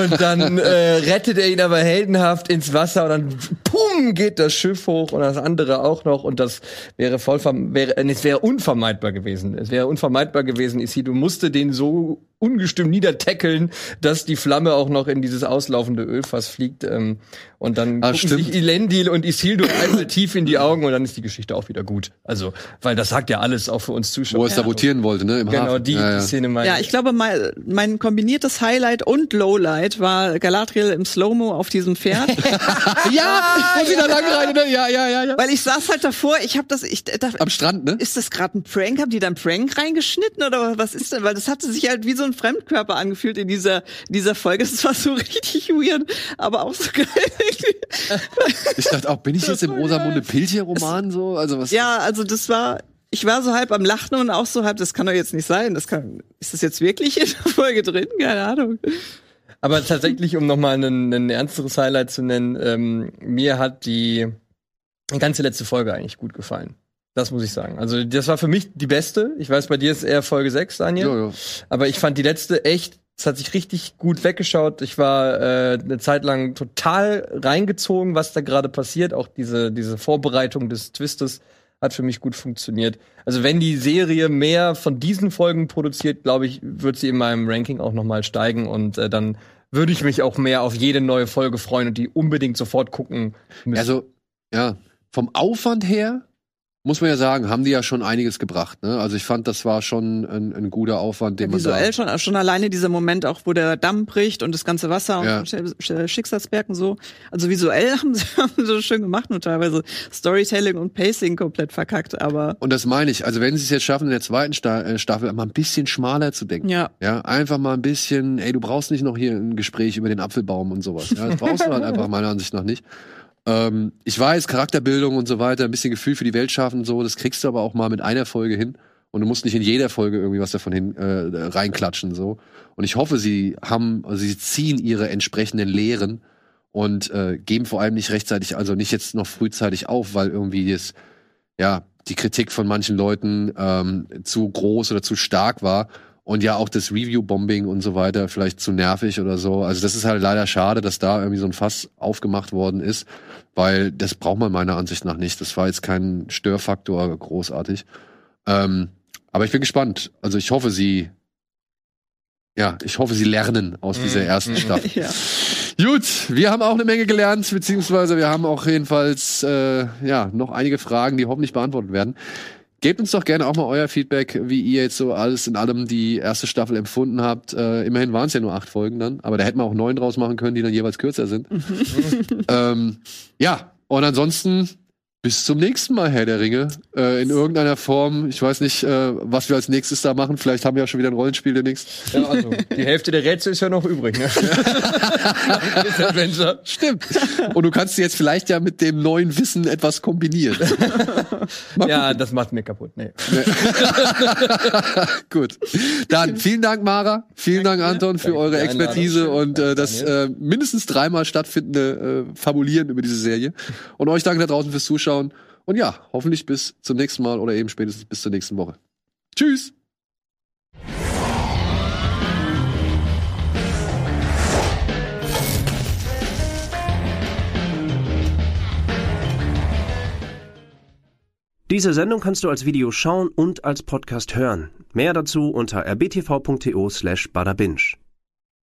und dann äh, rettet er ihn aber heldenhaft ins Wasser und dann pum geht das Schiff hoch und das andere auch noch und das wäre voll wäre äh, es wäre unvermeidbar gewesen. Es wäre unvermeidbar gewesen, Isidor musste den so ungestüm niedertackeln, dass die Flamme auch noch in dieses auslaufende Ölfass fliegt. Ähm, und dann Ah, gucken stimmt. sich Elendil und Isildur einmal tief in die Augen und dann ist die Geschichte auch wieder gut. Also, weil das sagt ja alles auch für uns Zuschauer. Wo er sabotieren wollte, ne? Im Genau, Hafen. die, ja, ja. die Szene meine Ja, ich glaube, mein, mein kombiniertes Highlight und Lowlight war Galadriel im Slow-Mo auf diesem Pferd. Ja, wo sie da lang rein, ne? Ja, ja, ja, ja. Weil ich saß halt davor, ich habe das, ich dachte, Am Strand, ne? ist das gerade ein Prank? Haben die da einen Prank reingeschnitten oder was ist denn? Weil das hatte sich halt wie so ein Fremdkörper angefühlt in dieser, in dieser Folge. Das war so richtig weird, aber auch so geil. Ich dachte auch, bin ich jetzt im Rosamunde Pilcher-Roman so? Also was? ja, also das war, ich war so halb am Lachen und auch so halb, das kann doch jetzt nicht sein. Das kann, ist das jetzt wirklich in der Folge drin? Keine Ahnung. Aber tatsächlich, um nochmal ein, ein ernsteres Highlight zu nennen, ähm, mir hat die ganze letzte Folge eigentlich gut gefallen. Das muss ich sagen. Also, das war für mich die beste. Ich weiß, bei dir ist eher Folge 6, Daniel. Ja, ja. Aber ich fand die letzte echt, es hat sich richtig gut weggeschaut. Ich war äh, eine Zeit lang total reingezogen, was da gerade passiert. Auch diese, diese Vorbereitung des Twistes hat für mich gut funktioniert. Also wenn die Serie mehr von diesen Folgen produziert, glaube ich, wird sie in meinem Ranking auch noch mal steigen und äh, dann würde ich mich auch mehr auf jede neue Folge freuen und die unbedingt sofort gucken müssen. Also, ja, vom Aufwand her muss man ja sagen, haben die ja schon einiges gebracht. Ne? Also ich fand, das war schon ein, ein guter Aufwand, den man da Visuell schon, schon alleine dieser Moment auch, wo der Damm bricht und das ganze Wasser Ja. und Sch- Sch- Schicksalsberg und so. Also visuell haben sie, haben sie das schön gemacht und teilweise Storytelling und Pacing komplett verkackt, aber Und das meine ich. Also wenn sie es jetzt schaffen, in der zweiten äh, Staffel mal ein bisschen schmaler zu denken. ja. Ja, einfach mal ein bisschen, ey, du brauchst nicht noch hier ein Gespräch über den Apfelbaum und sowas. Ja, das brauchst du halt einfach meiner Ansicht nach nicht. Ähm, ich weiß, Charakterbildung und so weiter, ein bisschen Gefühl für die Welt schaffen und so, das kriegst du aber auch mal mit einer Folge hin. Und du musst nicht in jeder Folge irgendwie was davon hin äh, reinklatschen so. Und ich hoffe, sie haben, also sie ziehen ihre entsprechenden Lehren und äh, geben vor allem nicht rechtzeitig, also nicht jetzt noch frühzeitig auf, weil irgendwie das, ja, die Kritik von manchen Leuten ähm, zu groß oder zu stark war und ja auch das Review-Bombing und so weiter vielleicht zu nervig oder so. Also das ist halt leider schade, dass da irgendwie so ein Fass aufgemacht worden ist, weil das braucht man meiner Ansicht nach nicht. Das war jetzt kein Störfaktor großartig. Ähm, aber ich bin gespannt. Also ich hoffe, sie ja, ich hoffe, sie lernen aus dieser ersten Staffel. ja. Gut, wir haben auch eine Menge gelernt, beziehungsweise wir haben auch jedenfalls äh, ja noch einige Fragen, die hoffentlich beantwortet werden. Gebt uns doch gerne auch mal euer Feedback, wie ihr jetzt so alles in allem die erste Staffel empfunden habt. Äh, immerhin waren es ja nur acht Folgen dann, aber da hätten wir auch neun draus machen können, die dann jeweils kürzer sind. ähm, ja, und ansonsten bis zum nächsten Mal, Herr der Ringe. Äh, in irgendeiner Form. Ich weiß nicht, äh, was wir als nächstes da machen. Vielleicht haben wir ja schon wieder ein Rollenspiel demnächst. Ja, also, die Hälfte der Rätsel ist ja noch übrig. Ne? Adventure. Stimmt. Und du kannst jetzt vielleicht ja mit dem neuen Wissen etwas kombinieren. Ja, das macht mir kaputt. Nee. Gut. Dann vielen Dank, Mara. Vielen Dank, Anton, für eure. Expertise und äh, das äh, mindestens dreimal stattfindende äh, Fabulieren über diese Serie. Und euch danke da draußen fürs Zuschauen. Und ja, hoffentlich bis zum nächsten Mal oder eben spätestens bis zur nächsten Woche. Tschüss. Diese Sendung kannst du als Video schauen und als Podcast hören. Mehr dazu unter rbtv.to slash badabinch.